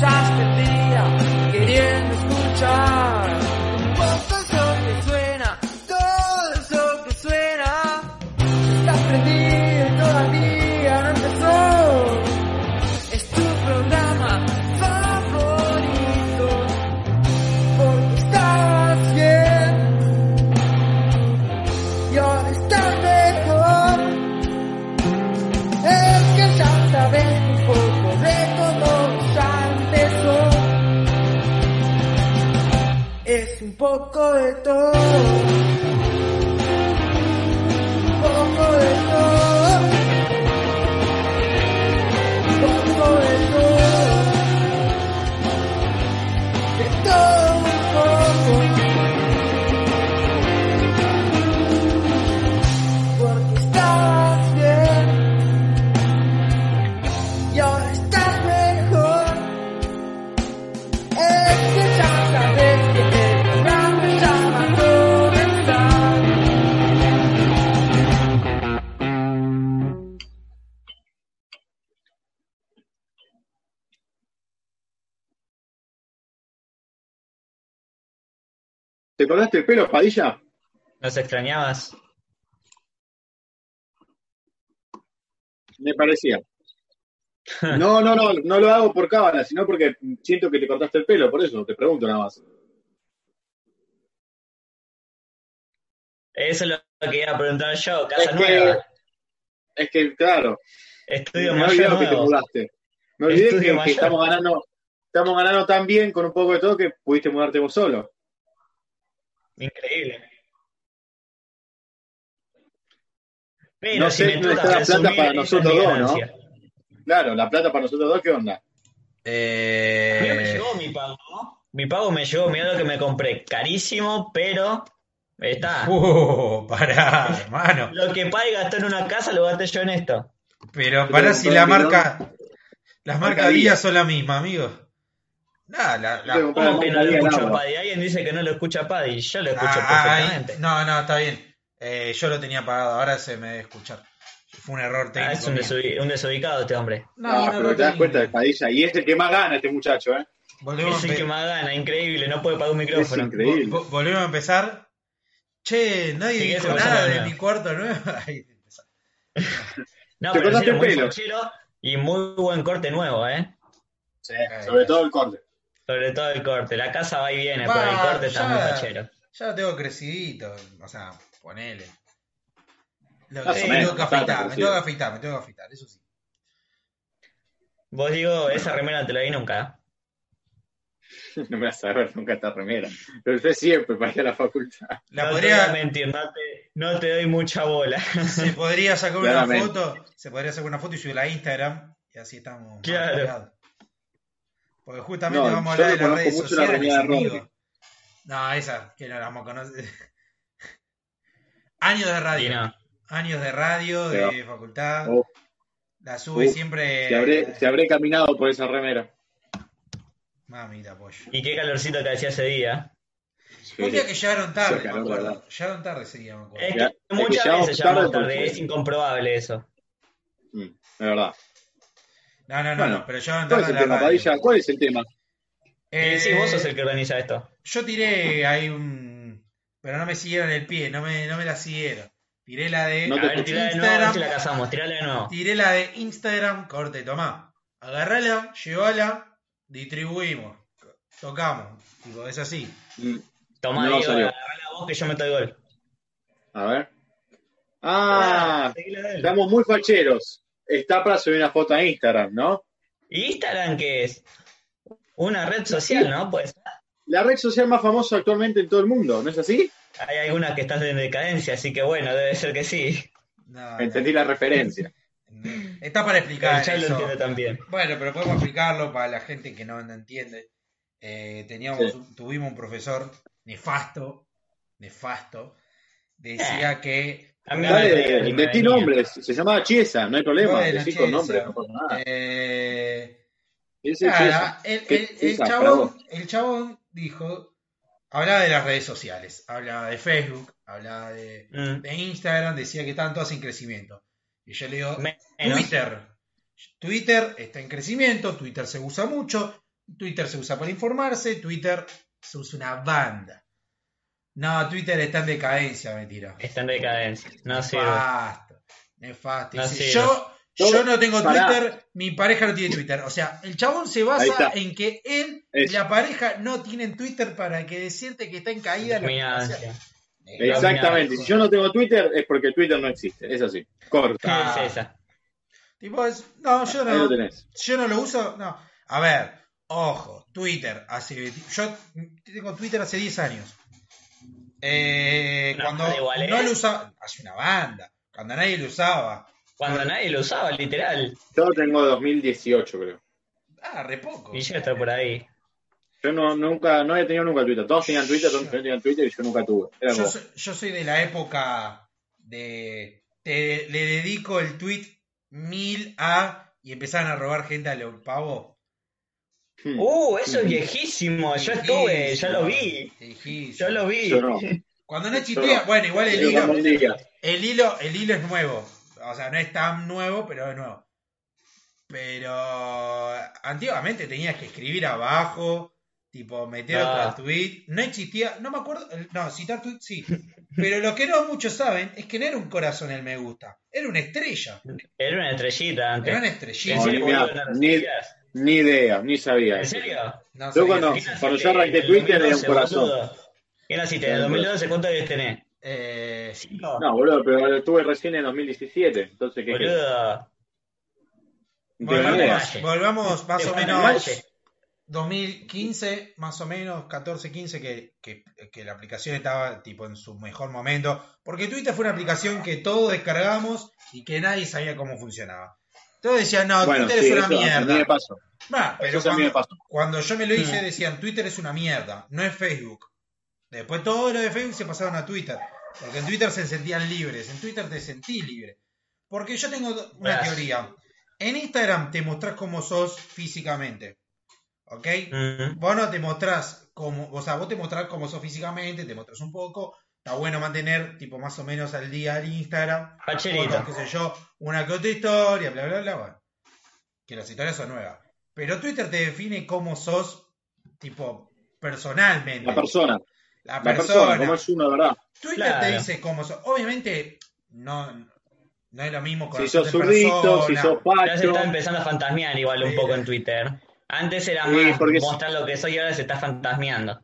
pasaste el día queriendo escuchar poco de todo. Cortaste el pelo, Padilla? ¿Nos extrañabas? Me parecía. No, no, no, no lo hago por cábala, sino porque siento que te cortaste el pelo, por eso te pregunto nada más. Eso es lo que iba a preguntar yo. Casa Es que- nueva. Es que, claro, Estudio he mayor que te mudaste. Me olvidé Estudio que, que estamos ganando, estamos ganando tan bien con un poco de todo que pudiste mudarte vos solo. Increíble. Pero No si sé me está la plata para nosotros dos, ¿no? Claro, la plata para nosotros dos, ¿qué onda? A mí me Eh, llegó mi pago, ¿no? Mi pago me llegó, mira lo que me compré. Carísimo, pero está. uh, pará, hermano. Lo que Pai gastó en una casa lo gasté yo en esto. Pero pará si la marca. Las Marca marcas. Vía son la misma, amigo. Nada, la, la- ¿Cómo que no lo. Paddy? Alguien dice que no lo escucha Paddy. Yo lo escucho Ah, perfectamente. no, no, está bien. Eh, yo lo tenía pagado, ahora se me debe escuchar. Fue un error Ah, técnico. es un, desubi- un desubicado este hombre. No, No, un pero te das técnico. cuenta de Padilla. Y es el que más gana este muchacho, ¿eh? Volvemos, Es el que más gana, increíble, no puede pagar un Es micrófono. increíble. vo- volvemos a empezar. Che, nadie Sí, dijo nada de mi cuarto nuevo. Ahí. No, Te pero cortaste el pelo. y muy buen corte nuevo, ¿eh? Sí, sobre todo el corte. Sobre todo el corte. La casa va y viene, pero el corte está muy fachero. Ya lo tengo crecidito, o sea, ponele. Lo, sí, me tengo que afeitar, me tengo que afeitar, me tengo que afeitar, eso sí. Vos digo, esa remera te la vi nunca. No me vas a ver nunca esta remera. Pero usted siempre para ir a la facultad. La no te podría, mentir, no te, no te doy mucha bola. se podría sacar una Claramente. foto, se podría sacar una foto y subirla a Instagram y así estamos. Claro. Porque justamente No, vamos a hablar de las redes sociales. No, esa, que no la vamos a conocer. Años de radio. no. Años de radio, de facultad. Oh, La sube Uh, siempre. te, habré, te habré caminado por esa remera. Mamita, pollo. Y qué calorcito que hacía ese día. Un día que llegaron tarde, Sí, me acuerdo. verdad. Llegaron tarde ese día, me acuerdo. Es que es que muchas llegamos veces llamamos tarde tarde, es incomprobable eso. Mm, es verdad. No, no, no, Bueno, no, pero llegaron ¿Cuál tarde es el a la tema, radio. Padilla? ¿Cuál es el tema? Eh, sí, vos sos el que organiza esto. Yo tiré ahí un. Pero no me siguieron el pie, no me, no me la siguieron. Tiré la de No A te ver, tirala de nuevo, a ver Instagram. si la casamos, tirala de nuevo. Tiré la de Instagram, corte, tomá. Agarrala, llévala, distribuimos. Tocamos. Tipo, es así. Mm, Tomá, No agarrala vos que yo meto el gol. A ver. Ah, él. estamos muy facheros. Está para subir una foto a Instagram, ¿no? ¿Y Instagram qué es? Una red social, ¿no? Pues La red social más famosa actualmente en todo el mundo, ¿no es así? hay algunas que están en decadencia, así que bueno, debe ser que sí. No, Entendí la referencia. Está para explicar. Lo eso. entiende también. Bueno, pero podemos explicarlo para la gente que no, no entiende. Eh, teníamos, Sí. tuvimos un profesor nefasto, nefasto, decía que no me Dale, nombres. Se llamaba Chiesa, no hay problema. Bueno, Decí con nombres, no pasa nada. eh, nada, el, ¿Qué el- el Chiesa, para chabón, vos? el chabón dijo, hablaba de las redes sociales, hablaba de Facebook, hablaba de, Mm, de Instagram, decía que estaban todas en crecimiento. Y yo le digo, menos. Twitter. Twitter está en crecimiento, Twitter se usa mucho, Twitter se usa para informarse, Twitter se usa una banda. No, Twitter está en decadencia, me tira. Está en decadencia. No sirve. Nefasto. Nefasto. No sirve. yo, Yo- yo no tengo pará. Twitter, mi pareja no tiene Twitter. O sea, el chabón se basa en que él y la pareja no tienen Twitter para que decirte que está en caída. la. Exactamente. Si yo no tengo Twitter es porque Twitter no existe. Es así. Corta. ¿Qué Ah. es esa? Tipo, es- no, yo no, tenés. yo no lo uso. No. A ver, ojo, Twitter. Hace, yo tengo Twitter hace 10 años. Eh, cuando igual, ¿eh? no lo usaba, hace una banda, cuando nadie lo usaba. Cuando nadie lo usaba, literal. Yo tengo 2018, creo. Ah, re poco. Y yo está por ahí. Yo no, nunca, no he tenido nunca Twitter. Todos tenían Twitter, todos tenían Twitter y yo nunca tuve. Era Yo soy, yo soy de la época de. te- le dedico el tweet mil a. y empezaron a robar gente a los pavos. Hmm, Uh, eso es viejísimo. Yo estuve, yo lo vi. Yo lo vi. yo no. Cuando no existía, no. bueno, igual el Yo hilo, el hilo, el hilo es nuevo. O sea, no es tan nuevo, pero es nuevo. Pero antiguamente tenías que escribir abajo, tipo meter Ah. otro tweet. No existía, no me acuerdo, no, citar tweet sí. Pero lo que no muchos saben es que no era un corazón el me gusta, era una estrella. Era una estrellita antes. Era una ¿En estrellita. Ni, ni- idea, ni sabía. ¿En serio? No Yo sabía cuando- ¿Qué cuando yo arranqué en el Twitter era un 2012, corazón. ¿Qué naciste? ¿En el 2012 cuánto debes tener? Eh, ¿Cinco? No, boludo, pero lo tuve recién en 2017. Entonces, ¿qué Boludo. Idea. volvamos, volvamos más o menos Valle. 2015, más o menos 14, 15, que, que, que la aplicación estaba tipo en su mejor momento. Porque Twitter fue una aplicación que todos descargamos y que nadie sabía cómo funcionaba. Todos decían, no, Bueno, Twitter sí, es una eso a mí me mierda. pasó. Bah, pero Eso a mí me cuando, pasó. cuando yo me lo hice Hmm. decían, Twitter es una mierda, no es Facebook. Después todo lo de Facebook se pasaron a Twitter. Porque en Twitter se sentían libres, en Twitter te sentí libre. Porque yo tengo una Gracias. teoría. En Instagram te mostrás cómo sos físicamente. ¿Ok? Mm. Vos no te mostrás como, o sea, vos te mostrás como sos físicamente, te mostrás un poco. Está bueno mantener, tipo, más o menos al día el Instagram. Qué sé yo, una que otra historia, bla, bla, bla, bueno. Que las historias son nuevas. Pero Twitter te define cómo sos, tipo, personalmente. La persona, La la persona. como es uno, ¿verdad? Twitter Claro. te dice cómo sos. Obviamente, no, no es lo mismo con Si sos zurdito, si sos Ya se pacho. está empezando a fantasmear igual un Sí. poco en Twitter. Antes era Sí, más mostrar lo que soy y ahora se está fantasmeando.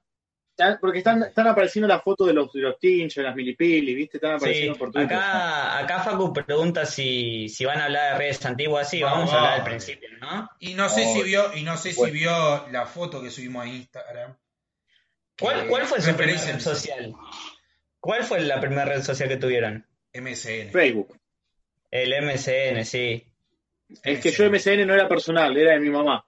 Porque están, están apareciendo las fotos de los, de los tinchos, las milipilis, ¿viste? Están Sí, apareciendo por Twitter. acá, acá Facu pregunta si, si van a hablar de redes antiguas. Sí, Vamos, vamos a hablar al vamos. principio, ¿no? Y no sé si vio, y no sé si vio la foto que subimos a Instagram. ¿Cuál, Que cuál fue su primera red social? ¿Cuál fue la primera red social que tuvieron? MSN. Facebook. El MSN, sí. Es que yo MSN no era personal, era de mi mamá.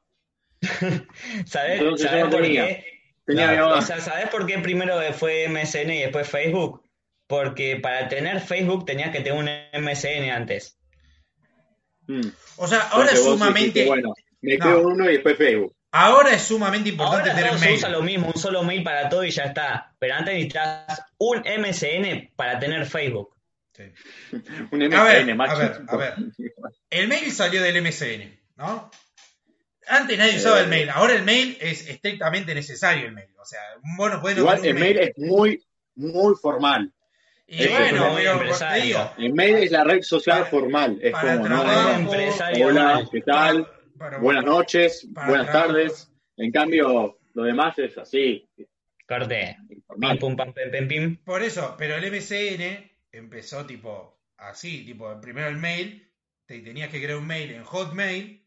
¿Sabés, Entonces yo sabés no por tenía. qué? Tenía No. O sea, ¿sabés por qué primero fue MSN y después Facebook? Porque para tener Facebook tenías que tener un MSN antes. Mm. O sea, ahora es sumamente, dijiste, bueno, me No. creo uno y después Facebook. ahora es sumamente importante Ahora tener mail. usa lo mismo, un solo mail para todo y ya está. Pero antes necesitas un MSN para tener Facebook. Sí. Un MSN, A ver, macho. a ver, a ver. El mail salió del MSN, ¿no? Antes nadie usaba Eh. el mail, ahora el mail es estrictamente necesario el mail. O sea, bueno, puede no Igual el mail es muy, muy formal. Y es bueno, muy pero digo, El mail es la red social Para- formal. Es para como, trabajo, ¿no? empresario Hola. ¿qué tal? para- Buenas noches, buenas trabajo. tardes. En cambio, lo demás es así, Corte. Pim, pum, pam, pim, pim, pim. Por eso, pero el MSN empezó tipo así, tipo primero el mail, te tenías que crear un mail en Hotmail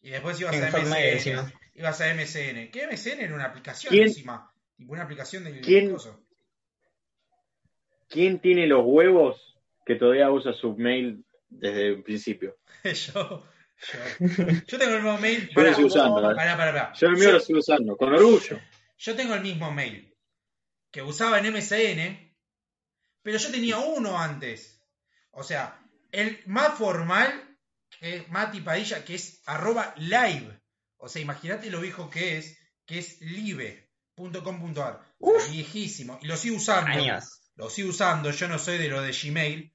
y después ibas a encima. Ibas a MSN. ¿Qué MSN era una aplicación ¿Quién- encima? Tipo una aplicación del quién- coso. ¿Quién tiene los huevos que todavía usa su mail desde el principio? yo, yo, yo tengo el mismo mail. Yo lo estoy usando, ¿eh? pará, pará, pará. Yo el mío Yo- lo sigo usando, con orgullo. Yo tengo el mismo mail que usaba en MSN, pero yo tenía uno antes. O sea, el más formal, que es Mati Padilla, que es arroba live. O sea, imagínate lo viejo que es, que es live.com.ar. Viejísimo. Y lo sigo usando. Años. Lo sigo usando. Yo no soy de lo de Gmail.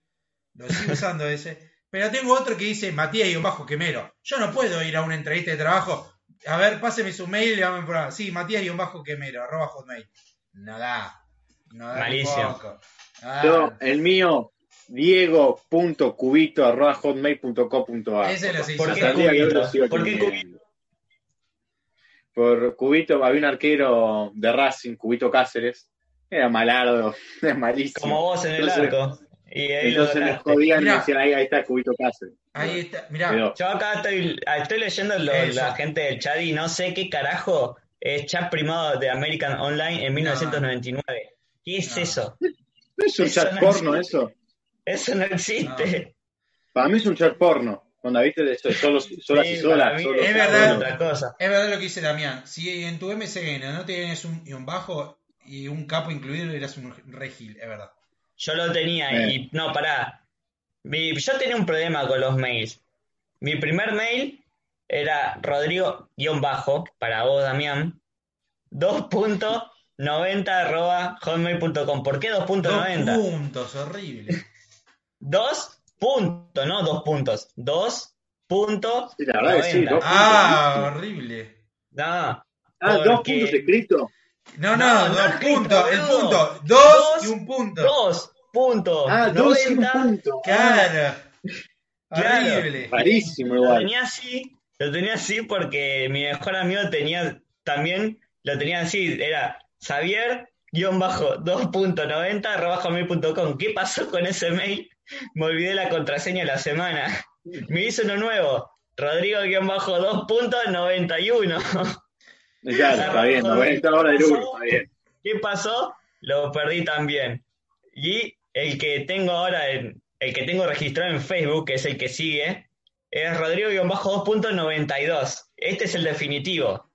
Lo sigo usando ese. Pero tengo otro que dice Matías y bajo quemero. Yo no puedo ir a una entrevista de trabajo. A ver, páseme su mail y le vamos a probar. Sí, Matías-Quemero, arroba hotmail. No da. No da poco. No el mío, diego.cubito.hotmail.com.ar. Ese lo sé. ¿Por qué Cubito? ¿Por qué teniendo. Por Cubito había un arquero de Racing, Cubito Cáceres. Era malardo, era malísimo. Como vos en el Entonces- arco. Y ahí Entonces me lograste. jodían y decían, ahí, ahí está Cubito Cáceres. Ahí está. Mirá, Pero, Yo acá estoy, estoy leyendo lo- la gente del chat y no sé qué carajo es chat primado de American Online en 1999. ¿Qué es No. eso? ¿no es un Eso chat no porno eso? Eso no existe. Para mí es un chat porno. Cuando viste de esto de solos, solas y Sí, solas. mí es verdad. otra cosa. es verdad lo que dice Damián. Si en tu MSN no tienes un, y un bajo y un capo incluido, eras un regil, es verdad. Yo lo tenía Eh. y no, pará. Mi- yo tenía un problema con los mails. Mi primer mail era Rodrigo-bajo, para vos, Damián, 2.90 arroba hotmail.com. ¿Por qué Dos 2.90? puntos, horrible. Dos puntos, no dos puntos. Dos puntos. Sí, la verdad que sí, 90. dos Ah, horrible. No, Ah, dos puntos escritos. No, no, No, no dos escrito, puntos. El punto. Dos, Dos, y un punto. Dos puntos. Ah, dos y un 90. punto. Claro. Claro. Horrible. Rarísimo Lo tenía así, lo tenía así porque mi mejor amigo tenía también, lo tenía así, era Xavier guion bajo 2.90 arroba hotmail.com. ¿Qué pasó con ese mail? Me olvidé la contraseña de la semana. Me hizo uno nuevo. Rodrigo guion bajo 2.91. Claro, está bien, 90 horas de luz, está bien. ¿Qué pasó? Lo perdí también. Y el que tengo ahora, en, el que tengo registrado en Facebook, que es el que sigue, es Rodrigo-2.92. Este es el definitivo.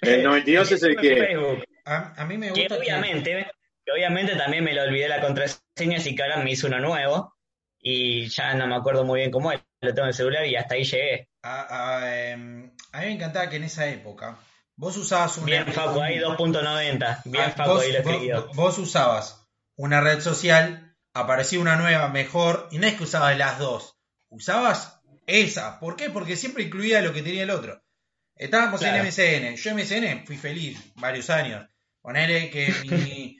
El 92 es el En que. Facebook. A, a mí me gusta que- obviamente, que obviamente también me lo olvidé la contraseña, así que ahora me hizo uno nuevo. Y ya no me acuerdo muy bien cómo es. Lo tengo en el celular y hasta ahí llegué. A, a, em, a mí me encantaba que en esa época vos usabas una. Bien, Facu, ahí 2.90. Bien, Ah, Facu, vos, ahí lo escribió. vos usabas una red social, aparecía una nueva mejor, y no es que usabas las dos, usabas esa. ¿Por qué? Porque siempre incluía lo que tenía el otro. Estábamos Claro. en MSN. Yo MSN fui feliz varios años. Ponele que mi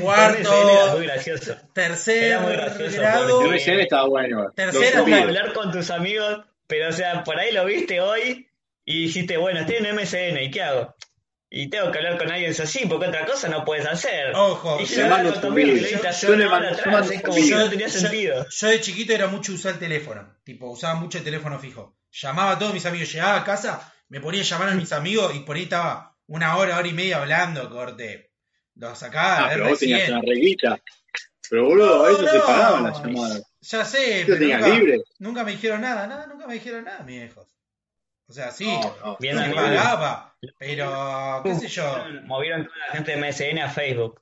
cuarto, muy gracioso. tercer Era muy gracioso, grado. porque- El MSN estaba bueno. Subí. hablar con tus amigos, pero o sea, por ahí lo viste hoy y dijiste, bueno, estoy en MSN, ¿y qué hago? Y tengo que hablar con alguien así, porque otra cosa no puedes hacer. Ojo, y yo- mando Yo. Yo de chiquito era mucho usar el teléfono. Tipo, usaba mucho el teléfono fijo. Llamaba a todos mis amigos. Llegaba a casa, me ponía a llamar a mis amigos y por ahí estaba una hora, hora y media hablando, corte. Lo sacaba Ah, pero vos tenías una reglita. Pero boludo, a eso se pagaban las llamadas. Ya sé, ¿Tú pero tenías nunca, libre? nunca me dijeron nada, nada, nunca me dijeron nada, mis viejos. O sea, sí, No, no. Bien, me amigo. pagaba, pero qué sé yo. Movieron toda la gente de MSN a Facebook.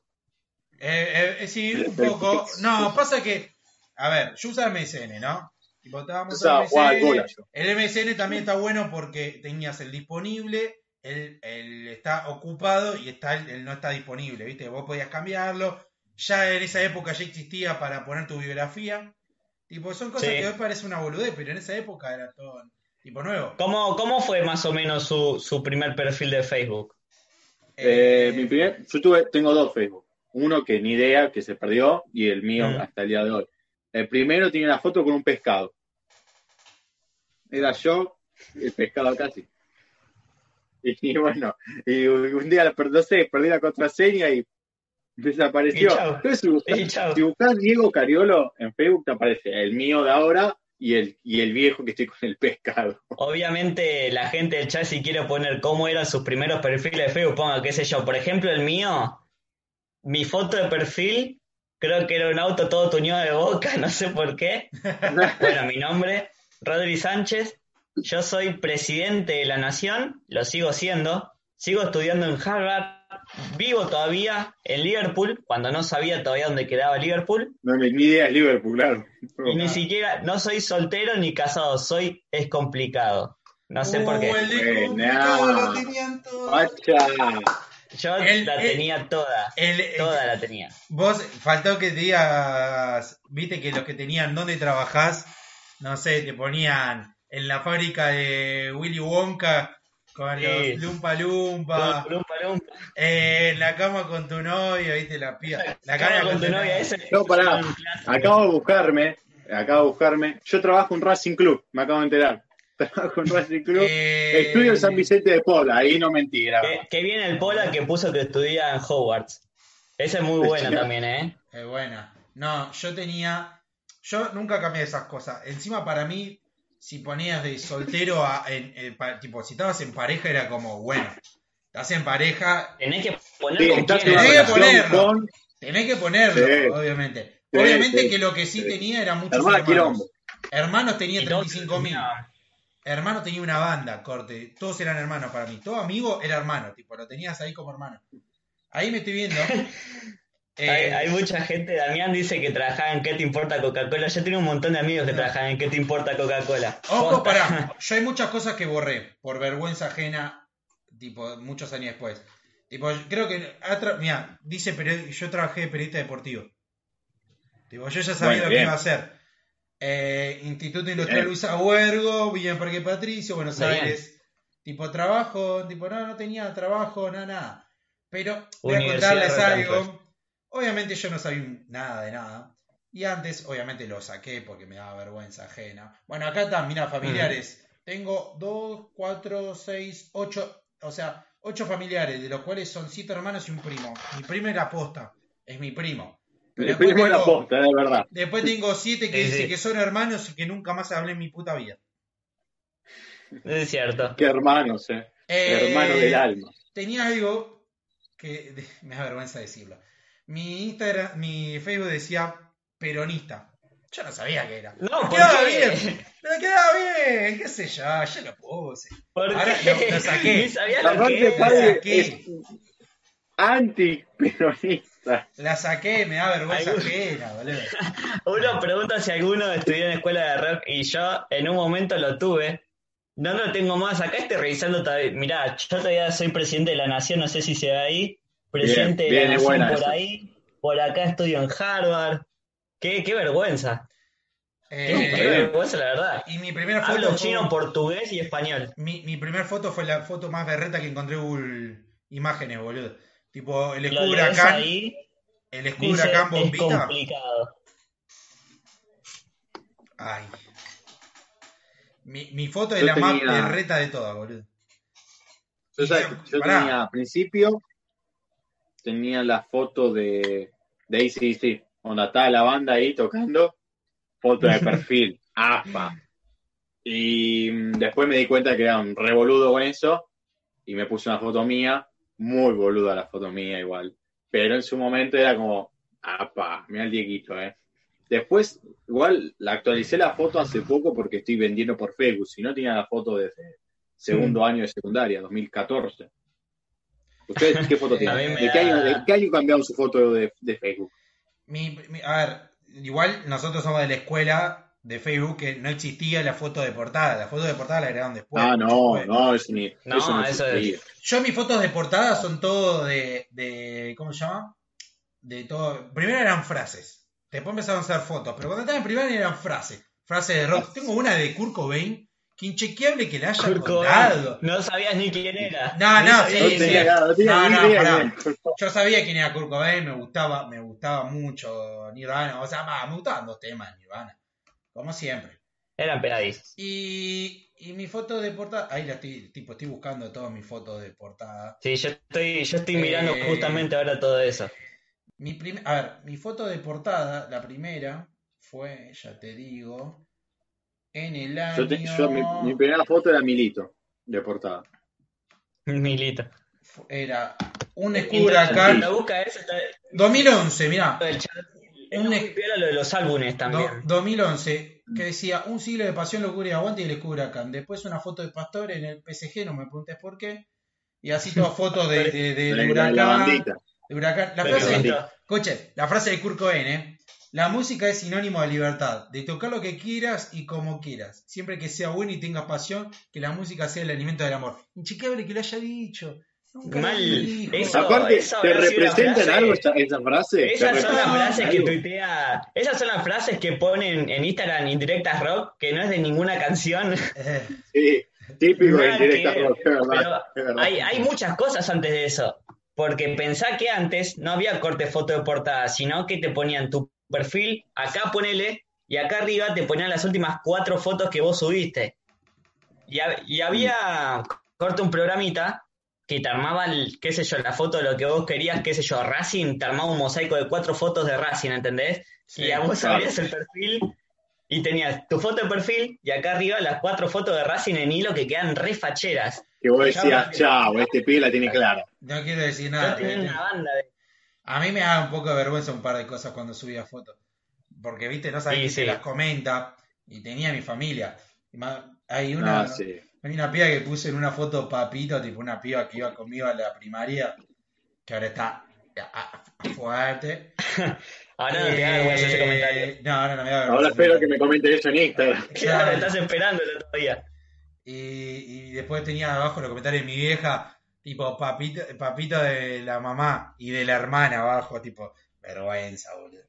Eh, eh, sí, un poco. No, pasa que, a ver, yo usaba MSN, ¿no? Tipo, estábamos jugar al MSN. El MSN también está bueno porque tenías el disponible, el, el está ocupado y está el, el no está disponible, ¿viste? Vos podías cambiarlo. Ya en esa época ya existía para poner tu biografía. Tipo, son cosas Sí. que hoy parece una boludez, pero en esa época era todo tipo nuevo. ¿Cómo, cómo fue más o menos su, su primer perfil de Facebook? Eh, Eh, mi primer, yo tuve, tengo dos Facebook. Uno que ni idea, que se perdió, y el mío Mm. hasta el día de hoy. El primero tenía una foto con un pescado. Era yo, el pescado casi. Y, bueno, y un día, no sé, perdí la contraseña y desapareció. Y chau. Entonces, si buscas, Y chau. si buscas Diego Cariolo en Facebook, te aparece el mío de ahora y el, y el viejo que estoy con el pescado. Obviamente la gente del chat si quiere poner cómo eran sus primeros perfiles de Facebook, ponga qué sé yo. Por ejemplo, el mío, mi foto de perfil, creo que era un auto todo tuñado de boca, no sé por qué. Bueno, mi nombre, Rodri Sánchez. Yo soy presidente de la nación, lo sigo siendo. Sigo estudiando en Harvard. Vivo todavía en Liverpool, cuando no sabía todavía dónde quedaba Liverpool. No, ni ni idea es Liverpool, claro. Y ni siquiera, no soy soltero ni casado, soy es complicado. No sé por qué. Uh, el. Pacha. Yo El- la el- tenía toda, toda la tenía. Vos, faltó que digas, viste que los que tenían dónde trabajás, no sé, te ponían en la fábrica de Willy Wonka Con Sí. los Lumpa Lumpa. Lumpa, lumpa. Eh, en la cama con tu novia, viste, la pía. La Cara cama con tu novia, ese. No, pará. Acabo de buscarme, acabo de buscarme. Yo trabajo en Racing Club, me acabo de enterar. Trabajo en Racing Club. Eh, Estudio en San Vicente de Paul, ahí no mentira. Que, que viene el Pola que puso que estudia en Hogwarts. Ese es muy bueno también, ¿eh? Es buena. No, yo tenía. Yo nunca cambié esas cosas. Encima, para mí, si ponías de soltero a. en- en pa- tipo, si estabas en pareja, era como, bueno, estás en pareja, Tenés que poner Sí, con estás quién. en una Tenés que ponerlo. con tenés que ponerlo, Sí. obviamente. Sí, obviamente sí, que lo que sí, sí. tenía era muchos Hermana hermanos. Quilombo. Hermanos tenía Y todos 35 mil. Hermano tenía una banda, corte. Todos eran hermanos para mí. Todo amigo era hermano, tipo, lo tenías ahí como hermano. Ahí me estoy viendo. Eh, Hay, hay mucha gente, Damián dice que trabajaba en ¿Qué te importa Coca-Cola? Yo tengo un montón de amigos que trabajan en ¿Qué te importa Coca-Cola? Ojo, Posta. pará. Yo hay muchas cosas que borré por vergüenza ajena, tipo, muchos años después. Tipo, creo que. Mira, dice yo trabajé de periodista deportivo. Tipo, yo ya sabía Bueno, lo que iba a hacer. Eh, Instituto Industrial. Luis Abuergo, Villa Parque Patricio, Buenos Bien. Aires. Tipo, trabajo, tipo, no, no tenía trabajo, nada, nada. Pero voy a Universidad contarles algo. Obviamente yo no sabía nada de nada. Y antes, obviamente, lo saqué porque me daba vergüenza ajena. Bueno, acá están, mira, familiares. Tengo dos, cuatro, seis, ocho, o sea, ocho familiares, de los cuales son siete hermanos y un primo. Mi primo era posta, es mi primo. Pero el después primo tengo- posta, de verdad. Después tengo siete que Sí, dice sí. que son hermanos y que nunca más hablé en mi puta vida. Es cierto. Qué hermanos, eh. Eh, Hermano del alma. Tenía algo que de- me da vergüenza decirlo. Mi Instagram, mi Facebook decía peronista. Yo no sabía qué era. No, ¿por quedaba qué? bien, me quedaba bien, qué sé yo, yo lo puse. ¿Por Ahora qué? lo- lo saqué. Ni sabía lo que era. padre, ¿qué? es anti-peronista. La saqué, me da vergüenza ajena, boludo. Uno pregunta si alguno estudió en escuela de rock y yo en un momento lo tuve. No lo tengo más. Acá estoy revisando todavía. Mirá, yo todavía soy presidente de la nación, no sé si se ve ahí. Presidente Bien, de bien, la es nación buena por esa. ahí. Por acá estudio en Harvard. Qué, qué vergüenza. Qué, Eh, qué vergüenza, la verdad. y mi primera foto Hablo fue- chino, portugués y español. mi, mi primer foto fue la foto más berreta que encontré en Google Imágenes, boludo. Tipo, el escudo huracán, ahí, el escudo huracán es bombita. complicado. Ay. Mi, mi foto es Yo la más berreta de todas, boludo. Yo, sabes, yo Pará. tenía al principio, tenía la foto de, de ACDC, cuando estaba la banda ahí tocando, foto de perfil, AFA. Y mm, después me di cuenta que era un revoludo con eso, y me puse una foto mía, muy boluda la foto mía igual. Pero en su momento era como, apa, mira el Dieguito, eh. Después, igual, la actualicé la foto hace poco porque estoy vendiendo por Facebook, si no tenía la foto desde segundo año de secundaria, 2014. ¿Ustedes qué foto tienen? ¿De qué, año, ¿De qué año cambiaron su foto de, de Facebook? Mi, mi- a ver, igual nosotros somos de la escuela de Facebook que no existía la foto de portada. La foto de portada la agregaron después. ah, no, Después. no, eso, ni, No, eso no eso existía. Yo mis fotos de portada son todo de, de. ¿Cómo se llama? De todo. Primero eran frases. Después empezaron a hacer fotos. Pero cuando estaba en primaria eran frases. Frases de rock. Tengo una de Kurt Cobain. Que inchequeable que la haya Kurt contado. No sabías ni quién era. No, no, sí, sí. no No, pará. Yo sabía quién era Kurt Cobain, me gustaba, me gustaba mucho Nirvana, o sea, me gustaban dos temas Nirvana, como siempre. Eran pegadizos. Y, y mi foto de portada, ahí la estoy, tipo, estoy buscando todas mis fotos de portada. Sí, yo estoy, yo estoy mirando Eh, justamente ahora todo eso. Mi prim- a ver, mi foto de portada, la primera, fue, ya te digo, en el año... Yo, te- yo- mi, mi primera foto era Milito, de portada. Milito. Era un escudo está 2011, mirá. Un lo de los álbumes también. Do- 2011, que decía un siglo de pasión, locura y aguante y el escudo huracán. Después una foto de Pastor en el PSG, no me preguntes por qué. Y así todas fotos de, de, de- de La- la huracán. bandita. de huracán. La frase, escuchen, la frase de Kurt Cobain, ¿eh? La música es sinónimo de libertad, de tocar lo que quieras y como quieras, siempre que sea bueno y tengas pasión, que la música sea el alimento del amor. Inchequeable que lo haya dicho. Nunca Mal. Eso- Aparte, esa ¿te representan algo esa, esa frase? Esas ¿Te son las frases que tuitea. Esas son las frases que ponen en Instagram indirectas rock, que no es de ninguna canción. Sí, Típico de Nada que indirecta ver, rock, es verdad. pero es verdad. hay, hay muchas cosas antes de eso. Porque pensá que antes no había corte foto de portada, sino que te ponían tu perfil, acá ponele, y acá arriba te ponían las últimas cuatro fotos que vos subiste. Y, y había corte un programita que te armaba, el, qué sé yo, la foto de lo que vos querías, qué sé yo, Racing, te armaba un mosaico de cuatro fotos de Racing, ¿entendés? Sí, y a vos claro. abrías el perfil y tenías tu foto de perfil y acá arriba las cuatro fotos de Racing en hilo que quedan re facheras. Que vos decías, chao, este pibe la tiene clara. No quiero decir Yo nada. tenía pero- una banda de... A mí me da un poco de vergüenza un par de cosas cuando subía fotos. Porque, viste, no sabes Sí, quién sí. te las comenta. Y tenía mi familia. Hay una, Ah, sí. hay una piba que puse en una foto papito, tipo una piba que iba conmigo a la primaria, que ahora está ah, fuerte. Ahora no te da vergüenza ese Eh, comentario. No, ahora no me da Ahora vergüenza. espero que me comenten eso en Instagram. Claro, Claro. estás esperándolo todavía. Y, y después tenía abajo los comentarios de mi vieja, tipo papito, papito de la mamá y de la hermana abajo, tipo, vergüenza, boludo.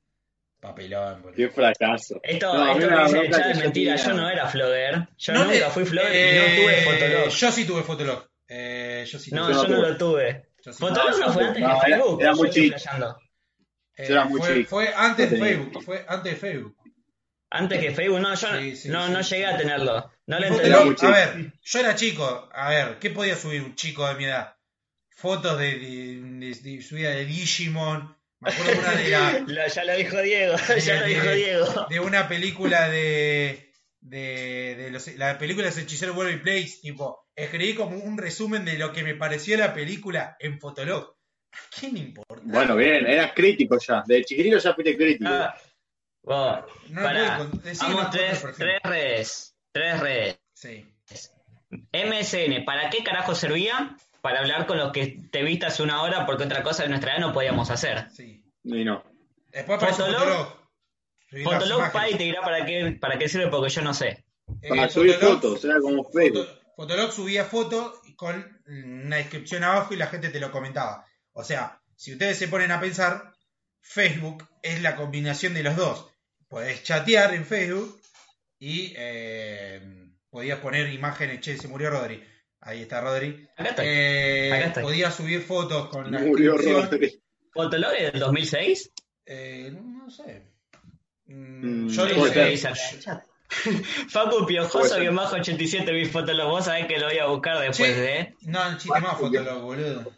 Papelón, boludo. Qué fracaso. Esto, No, esto que dice el bronca chat que es mentira. Yo no era flogger. Yo No nunca te- fui flogger y eh, no tuve Fotolog. Yo sí tuve Fotolog. Eh, yo sí No, tuve yo no lo tuve. Sí Fotolog no fue antes No, de Facebook. era yo muy estoy chico. Eh, era muy fue, chico. fue antes de No. Facebook. Fue antes de Facebook. Antes que Facebook, no, yo Sí, sí, no, sí, no sí. llegué a tenerlo. No Fotolog, entendí. A ver, yo era chico. A ver, ¿qué podía subir un chico de mi edad? Fotos de, de, de- de subida de Digimon. Me acuerdo de una de la, ya lo dijo Diego. ya lo de- dijo Diego. de una película de, de, de los, la película de los hechiceros World y Place, tipo, escribí como un resumen de lo que me pareció la película en Fotolog. ¿A quién le importa? Bueno, bien, eras crítico ya. De chiquitito ya fuiste crítico. Ah, No pará. puedo decir Vamos tres, tres redes. Tres redes. Sí, MSN, ¿para qué carajo servía? Para hablar con los que te viste hace una hora porque otra cosa de nuestra edad no podíamos hacer. sí. Y no. Después Fotolog. Fotolog. Subir. Pai te dirá para qué, para qué sirve porque yo no sé. Eh, Para subir Fotolog- fotos, era como Facebook. Foto- Fotolog subía fotos con una descripción abajo y la gente te lo comentaba. O sea, si ustedes se ponen a pensar, Facebook es la combinación de los dos. Podés chatear en Facebook y eh, podías poner imágenes. Che, se murió Rodri. Ahí está Rodri. Acá estoy. Eh, Acá estoy. podías subir fotos con la Murió. Rodri. ¿Fotolog es del 2006? Eh, no, no sé. Mm, Mm, yo puede lo ser. ¿Qué usé. dice acá en el chat? Facu Piojoso, que bajo 87 mi Fotolog. Vos sabés que lo voy a buscar después, Che, ¿eh? No, el chiste más Fotolog, boludo.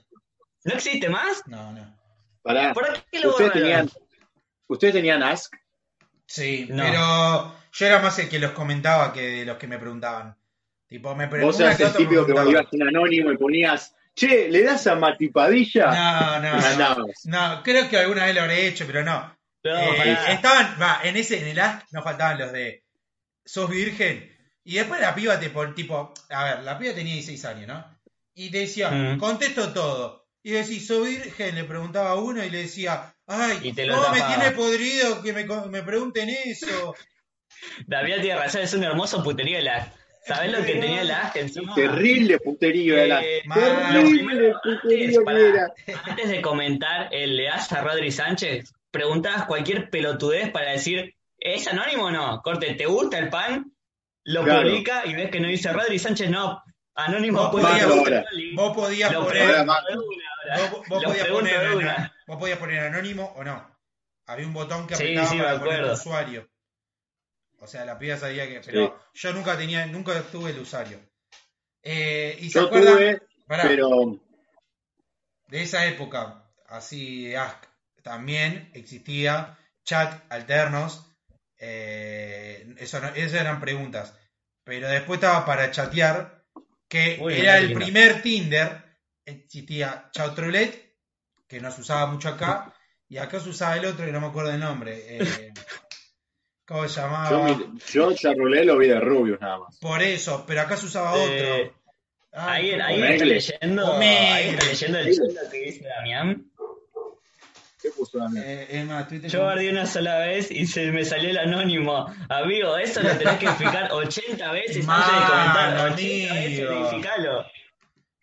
¿No existe más? No, no. Pará. ¿Por qué lo ¿Ustedes borraron? tenían, ¿Ustedes tenían Ask? Sí, No. pero yo era más el que los comentaba que de los que me preguntaban. Tipo, me Vos preguntaban. eras el típico que ibas en anónimo y ponías, che, ¿le das a Mati Padilla? No, Y no, no. No, creo que alguna vez lo habré hecho, pero no. No, Eh, estaban, va, en ese, en el Ask nos faltaban los de sos virgen. Y después la piba te pon, tipo, a ver, la piba tenía 16 años, ¿no? Y te decía, Mm. contesto todo. Y decís, ¿sos virgen? Le preguntaba a uno y le decía, ay, ¿cómo me tiene podrido que me, me pregunten eso? David tiene razón, es un hermoso puterío el Ask. ¿Sabés lo que tenía el Ask encima? Terrible puterío era. Eh, mal. Terrible puterío Antes, que era. antes de comentar el das a Rodri Sánchez, preguntabas cualquier pelotudez para decir, ¿es anónimo o no? Corte, ¿te gusta el pan? Lo Claro. publica y ves que no dice Rodri Sánchez, no. Anónimo Vos puede podías-. Vos poner. de. Vos, podías poner, de vos podías poner anónimo o no. Había un botón que Sí, apretaba sí, me para poner acuerdo. usuario. O sea, la piba sabía que. Pero yo nunca tenía, nunca tuve el usuario. Eh, ¿Y se Yo acuerdan? tuve, Pará, pero de esa época, así de Ask, también existía chat alternos. eh, eso no- esas eran preguntas. Pero después estaba para chatear, que Uy, era el primer Tinder. Existía Chautrolet, que no se usaba mucho acá, y acá se usaba el otro, que no me acuerdo el nombre. eh, ¿Cómo se llamaba? yo, mi- yo Charrulé lo vi de Rubius nada más. Por eso, pero acá se usaba Eh, otro. Ay, Ahí, ¿cómo ahí está leyendo, ahí está leyendo el chat que dice Damián. ¿Qué puso también? Eh, Twitter Yo guardé una sola vez y se me salió el anónimo. Amigo, eso lo tenés que explicar 80 veces antes de comentar. Mano, 80 veces, verificalo. ¿Cómo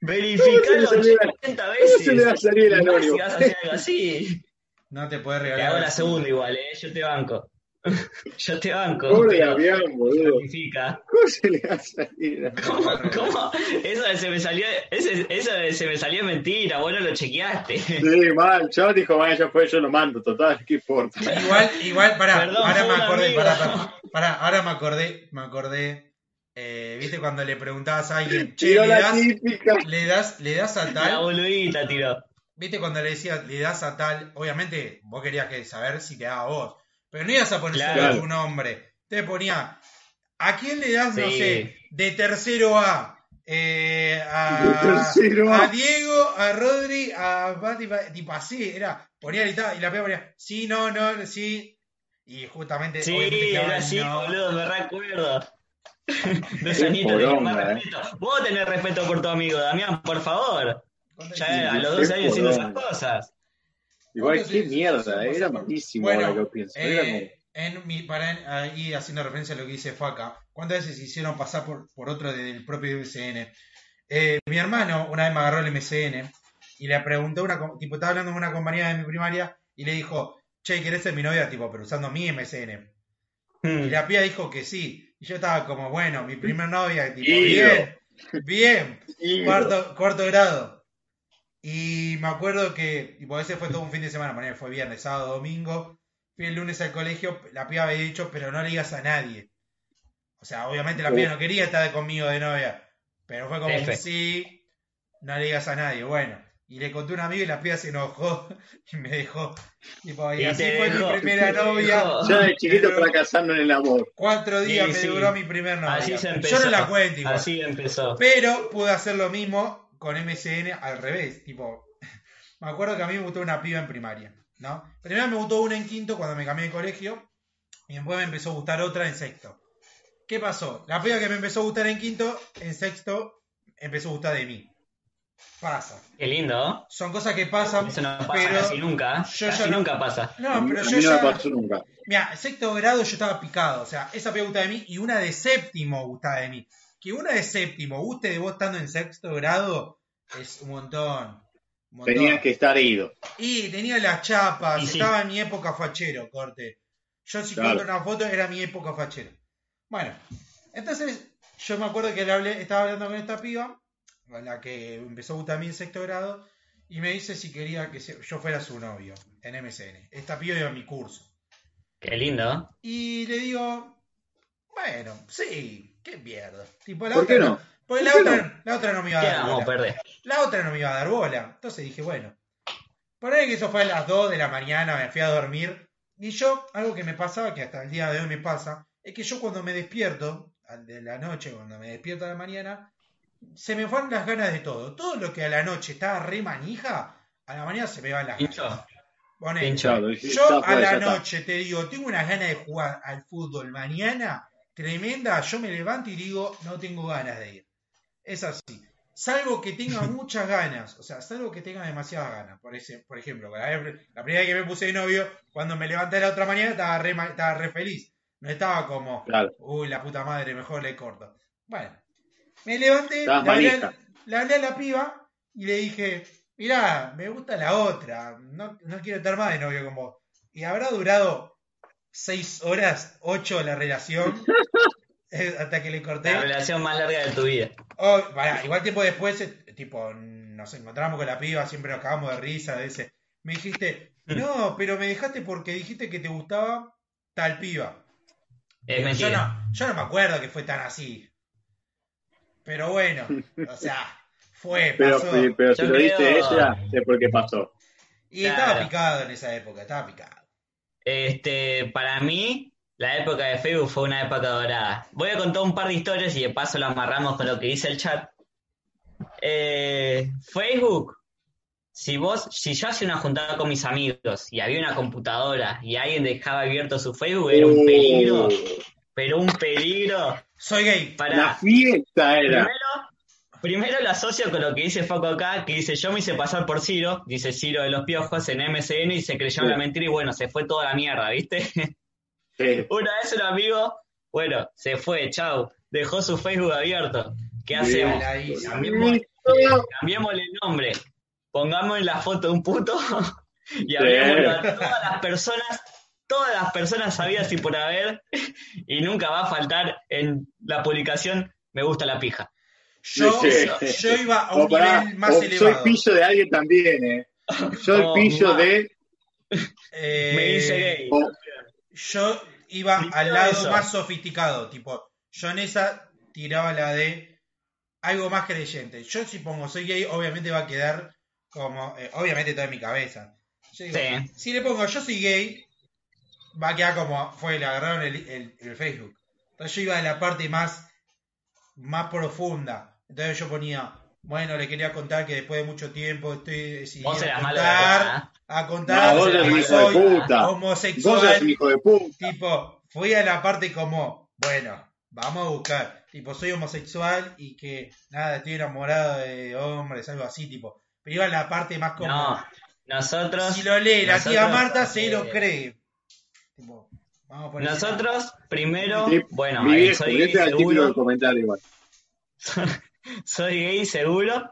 Verificalo se le va- 80 ¿Cómo veces. se le va a salir el anónimo? Si vas a hacer algo así. No te puedes Te regalar. hago la segunda igual, eh. Yo te banco. Yo te banco. Pobre Damián, boludo. significa. ¿Cómo se le va a salir? ¿Cómo? ¿Cómo? Eso se me salió, eso de se me salió mentira, vos no lo chequeaste. Sí, mal. Chavo dijo, vaya, ya fue, yo lo mando, total, ¿qué importa? Igual, igual, pará, Perdón, ahora me acordé, pará, pará, pará, ahora me acordé, me acordé, eh, viste cuando le preguntabas a alguien, che, le la das, le das, le das a La tal, boludita tiró. viste cuando le decías, le das a tal, obviamente vos querías que saber si te daba a vos, pero no ibas a poner solo Claro. tu nombre, te ponía, ¿a quién le das, no sé, de tercero A? Eh, a, De tercero A. a Diego, a Rodri, a Pati, Pa- tipo así, era, ponía y, tal, y la piba ponía, sí, no, no, sí, y justamente, Sí, era así, no. boludo, me recuerdo. Dos añitos más eh. respeto. Vos tenés respeto por tu amigo, Damián, por favor. ¿Cuánto Ya a los qué 12 años haciendo esas cosas. Igual, ¿Cuántos qué mierda, eh, era malísimo Bueno, que pienso. Eh, en mi, para ahí haciendo referencia a lo que dice Faca, ¿cuántas veces se hicieron pasar por, por otro del propio MCN? Eh, mi hermano una vez me agarró el MCN y le preguntó una, tipo, estaba hablando con una compañera de mi primaria y le dijo, che, ¿querés ser mi novia? Tipo, pero usando mi MCN. Y Hmm. la piba dijo que sí. Y yo estaba como, bueno, mi primer novia, tipo, Ido. bien, bien, Ido. cuarto, cuarto grado. Y me acuerdo que, tipo, ese fue todo un fin de semana, fue viernes, sábado, domingo. Fui el lunes al colegio, la piba había dicho, pero no le digas a nadie. O sea, obviamente la piba no quería estar conmigo de novia, pero fue como F. sí, no le digas a nadie. Bueno, y le conté a un amigo y la piba se enojó y me dejó. Tipo, y, Y así fue dejó, mi primera novia. Ya de chiquito fracasando en el amor. Cuatro días Sí, me sí. duró mi primer novia. Así se Yo empezó. no la cuento igual. Así empezó. Pero pude hacer lo mismo con MCN al revés. Tipo, me acuerdo que a mí me gustó una piba en primaria, ¿no? Primero me gustó una en quinto cuando me cambié de colegio. Y después me empezó a gustar otra en sexto. ¿Qué pasó? La piba que me empezó a gustar en quinto, en sexto, empezó a gustar de mí. Pasa. Qué lindo, ¿no? Son cosas que pasan, Eso no pasa pero... casi nunca. yo casi ya no- nunca pasa. No, pero yo no ya... me pasó nunca. Mira, sexto grado yo estaba picado. O sea, esa piba gustaba de mí y una de séptimo gustaba de mí. Que una de séptimo guste de vos estando en sexto grado es un montón. un montón. Tenías que estar ido. Y tenía las chapas, Y sí. estaba en mi época fachero, corte. Yo si Claro. una foto era mi época fachero. Bueno, entonces yo me acuerdo que le hablé, estaba hablando con esta piba, con la que empezó a gustar a mí en sexto grado, y me dice si quería que yo fuera su novio en MCN. Esta piba iba a mi curso. Qué lindo, ¿no? Y le digo, bueno, sí, qué mierda. Tipo, la ¿Por otra qué no? Porque ¿Por la qué otra, la otra no me iba a ¿Qué dar bola. perder? La otra no me iba a dar bola. Entonces dije, bueno. Por ahí que eso fue a las 2 de la mañana, me fui a dormir. Y yo, algo que me pasaba, que hasta el día de hoy me pasa, es que yo cuando me despierto, al de la noche, cuando me despierto a la mañana, se me van las ganas de todo. Todo lo que a la noche estaba re manija, a la mañana se me van las Pincho. ganas. Ponele. Pincho. Yo a ya la noche te digo, tengo unas ganas de jugar al fútbol mañana, tremenda, yo me levanto y digo, no tengo ganas de ir. Es así. Salvo que tenga muchas ganas, o sea, salvo que tenga demasiadas ganas. Por, ese, por ejemplo, la, vez- la primera vez que me puse de novio, cuando me levanté la otra mañana estaba re, estaba re feliz. No estaba como, Claro. uy, la puta madre, mejor le corto. Bueno, me levanté, hablé, le hablé a la piba y le dije, mirá, me gusta la otra, no, no quiero estar más de novio con vos. Y habrá durado seis horas, ocho la relación, eh, hasta que le corté. La relación más larga de tu vida. Oh, igual tiempo después, eh, tipo, nos encontramos con la piba, siempre nos cagamos de risa, de ese. Me dijiste, no, pero me dejaste porque dijiste que te gustaba tal piba. Es yo no, yo no me acuerdo que fue tan así. Pero bueno, o sea, fue, Pero, pasó. pero si Yo lo diste ella, es porque pasó. y estaba picado en esa época, estaba picado. Este, para mí, la época de Facebook fue una época dorada. Voy a contar un par de historias y de paso lo amarramos con lo que dice el chat. Eh, Facebook, si vos, si yo hacía una juntada con mis amigos y había una computadora y alguien dejaba abierto su Facebook, era un peligro, Uh, pero un peligro Soy gay. La para fiesta era. Primero, primero lo asocio con lo que dice Foco acá, que dice yo me hice pasar por Ciro, dice Ciro de los Piojos en MSN y se creyó Sí. la mentira y bueno, se fue toda la mierda, ¿viste? Sí. Una vez un amigo, bueno, se fue, chau, dejó su Facebook abierto. ¿Qué Bien. hacemos? Cambiémosle, el nombre, pongamos en la foto un puto y hablemoslo a todas las personas todas las personas sabidas y por haber, y nunca va a faltar en la publicación me gusta la pija. Yo, Sí. yo iba a O un pará, nivel más o soy elevado. pillo de alguien también, ¿eh? Soy Oh, pillo de. Eh, Me dice gay. o- Yo iba al lado eso. más sofisticado, tipo, yo en esa tiraba la de algo más creyente. Yo si pongo soy gay, obviamente va a quedar como, eh, obviamente todo en mi cabeza. Yo digo, Sí. Si le pongo yo soy gay, va a quedar como, fue, le agarraron el, el- el Facebook. Entonces yo iba a la parte más, más profunda. Entonces yo ponía, bueno, le quería contar que después de mucho tiempo estoy decidido Vos a eras malo de contar, verdad. a contar No, vos eras que de soy puta. Homosexual. sos un hijo de puta. Tipo, fui a la parte como, bueno, vamos a buscar. Tipo, soy homosexual y que nada, estoy enamorado de hombres, algo así, tipo. Pero iba a la parte más como. No, nosotros, si lo lee la tía Marta, se lo eh, cree. Tipo, vamos por ese nosotros primero, Sí, bueno, Mi ahí viejo, soy gay típico seguro, soy gay seguro.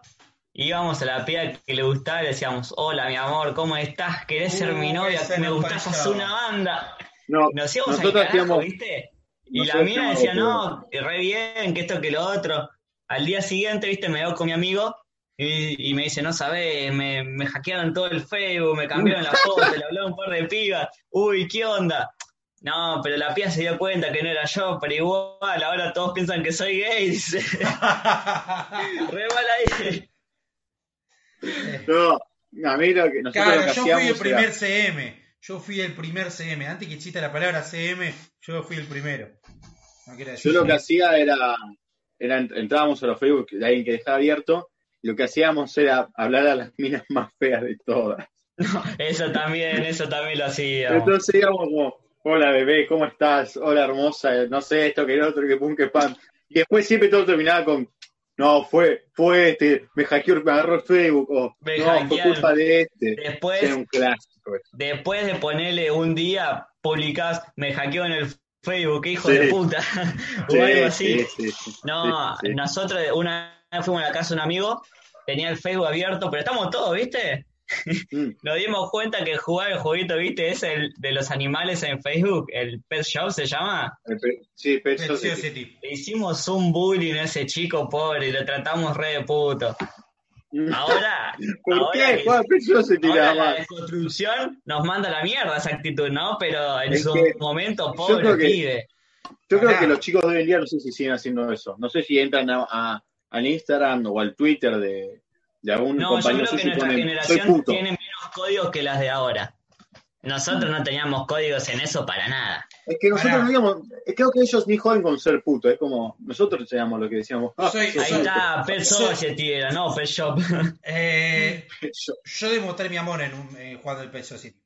Íbamos a la piba que le gustaba y le decíamos, hola mi amor, ¿cómo estás? ¿Querés ser mi Uh, novia? esa Me gustás, sos fallaba. una banda. No, Nos íbamos al nosotros carajo, hacíamos. ¿viste? Y la mina decía, no, re bien, que esto, que lo otro. Al día siguiente, ¿viste? Me veo con mi amigo y, y me dice, no sabés, me, me hackearon todo el Facebook, me cambiaron la foto, le hablaron un par de pibas. Uy, ¿qué onda? No, pero la piba se dio cuenta que no era yo, pero igual, ahora todos piensan que soy gay, dice. Re mal ahí. No, a mí lo que nosotros lo que yo fui el primer era. CM. Yo fui el primer CM. Antes que exista la palabra CM, yo fui el primero. No Yo lo que hacía era. era entrábamos a los Facebook de alguien que dejaba abierto. Y lo que hacíamos era hablar a las minas más feas de todas. Eso también, eso también lo hacía. Entonces íbamos como, hola bebé, ¿cómo estás? Hola hermosa, no sé esto, que el otro, que pum, que pan. Y después siempre todo terminaba con, no, fue, fue este, me hackeó, me agarró el Facebook, o Me no, fue hackearon. culpa de este. Después, Era un clásico. después de ponerle un día, publicás, me hackeó en el Facebook, qué hijo Sí. de puta. o algo así. sí, sí, sí, No, nosotros una vez fuimos a la casa de un amigo, tenía el Facebook abierto, pero estamos todos, ¿viste? Mm. Nos dimos cuenta que jugar el jueguito, ¿viste? Ese el de los animales en Facebook, el Pet Shop se llama. Pe- Sí, Pet. Society. Le hicimos un bullying a ese chico pobre y lo tratamos re de puto. Ahora, ¿Por ahora qué? Society ahora la desconstrucción nos manda la mierda esa actitud, ¿no? Pero en Es su que momento, yo pobre creo que- pibe. Yo creo que los chicos de hoy en día no sé si siguen haciendo eso. No sé si entran a, a- al Instagram o al Twitter de, de algún No, yo compañero creo que nuestra generación tiene menos códigos que las de ahora. Nosotros no teníamos códigos en eso para nada. Es que nosotros no digamos, eh, creo que ellos ni joden con ser puto, es como nosotros enseñamos lo que decíamos. Ah, Soy- Ahí un- está, Pet Society era, no, Pet Shop. Eh, yo- yo demostré mi amor en un, eh, jugando el Pet Society.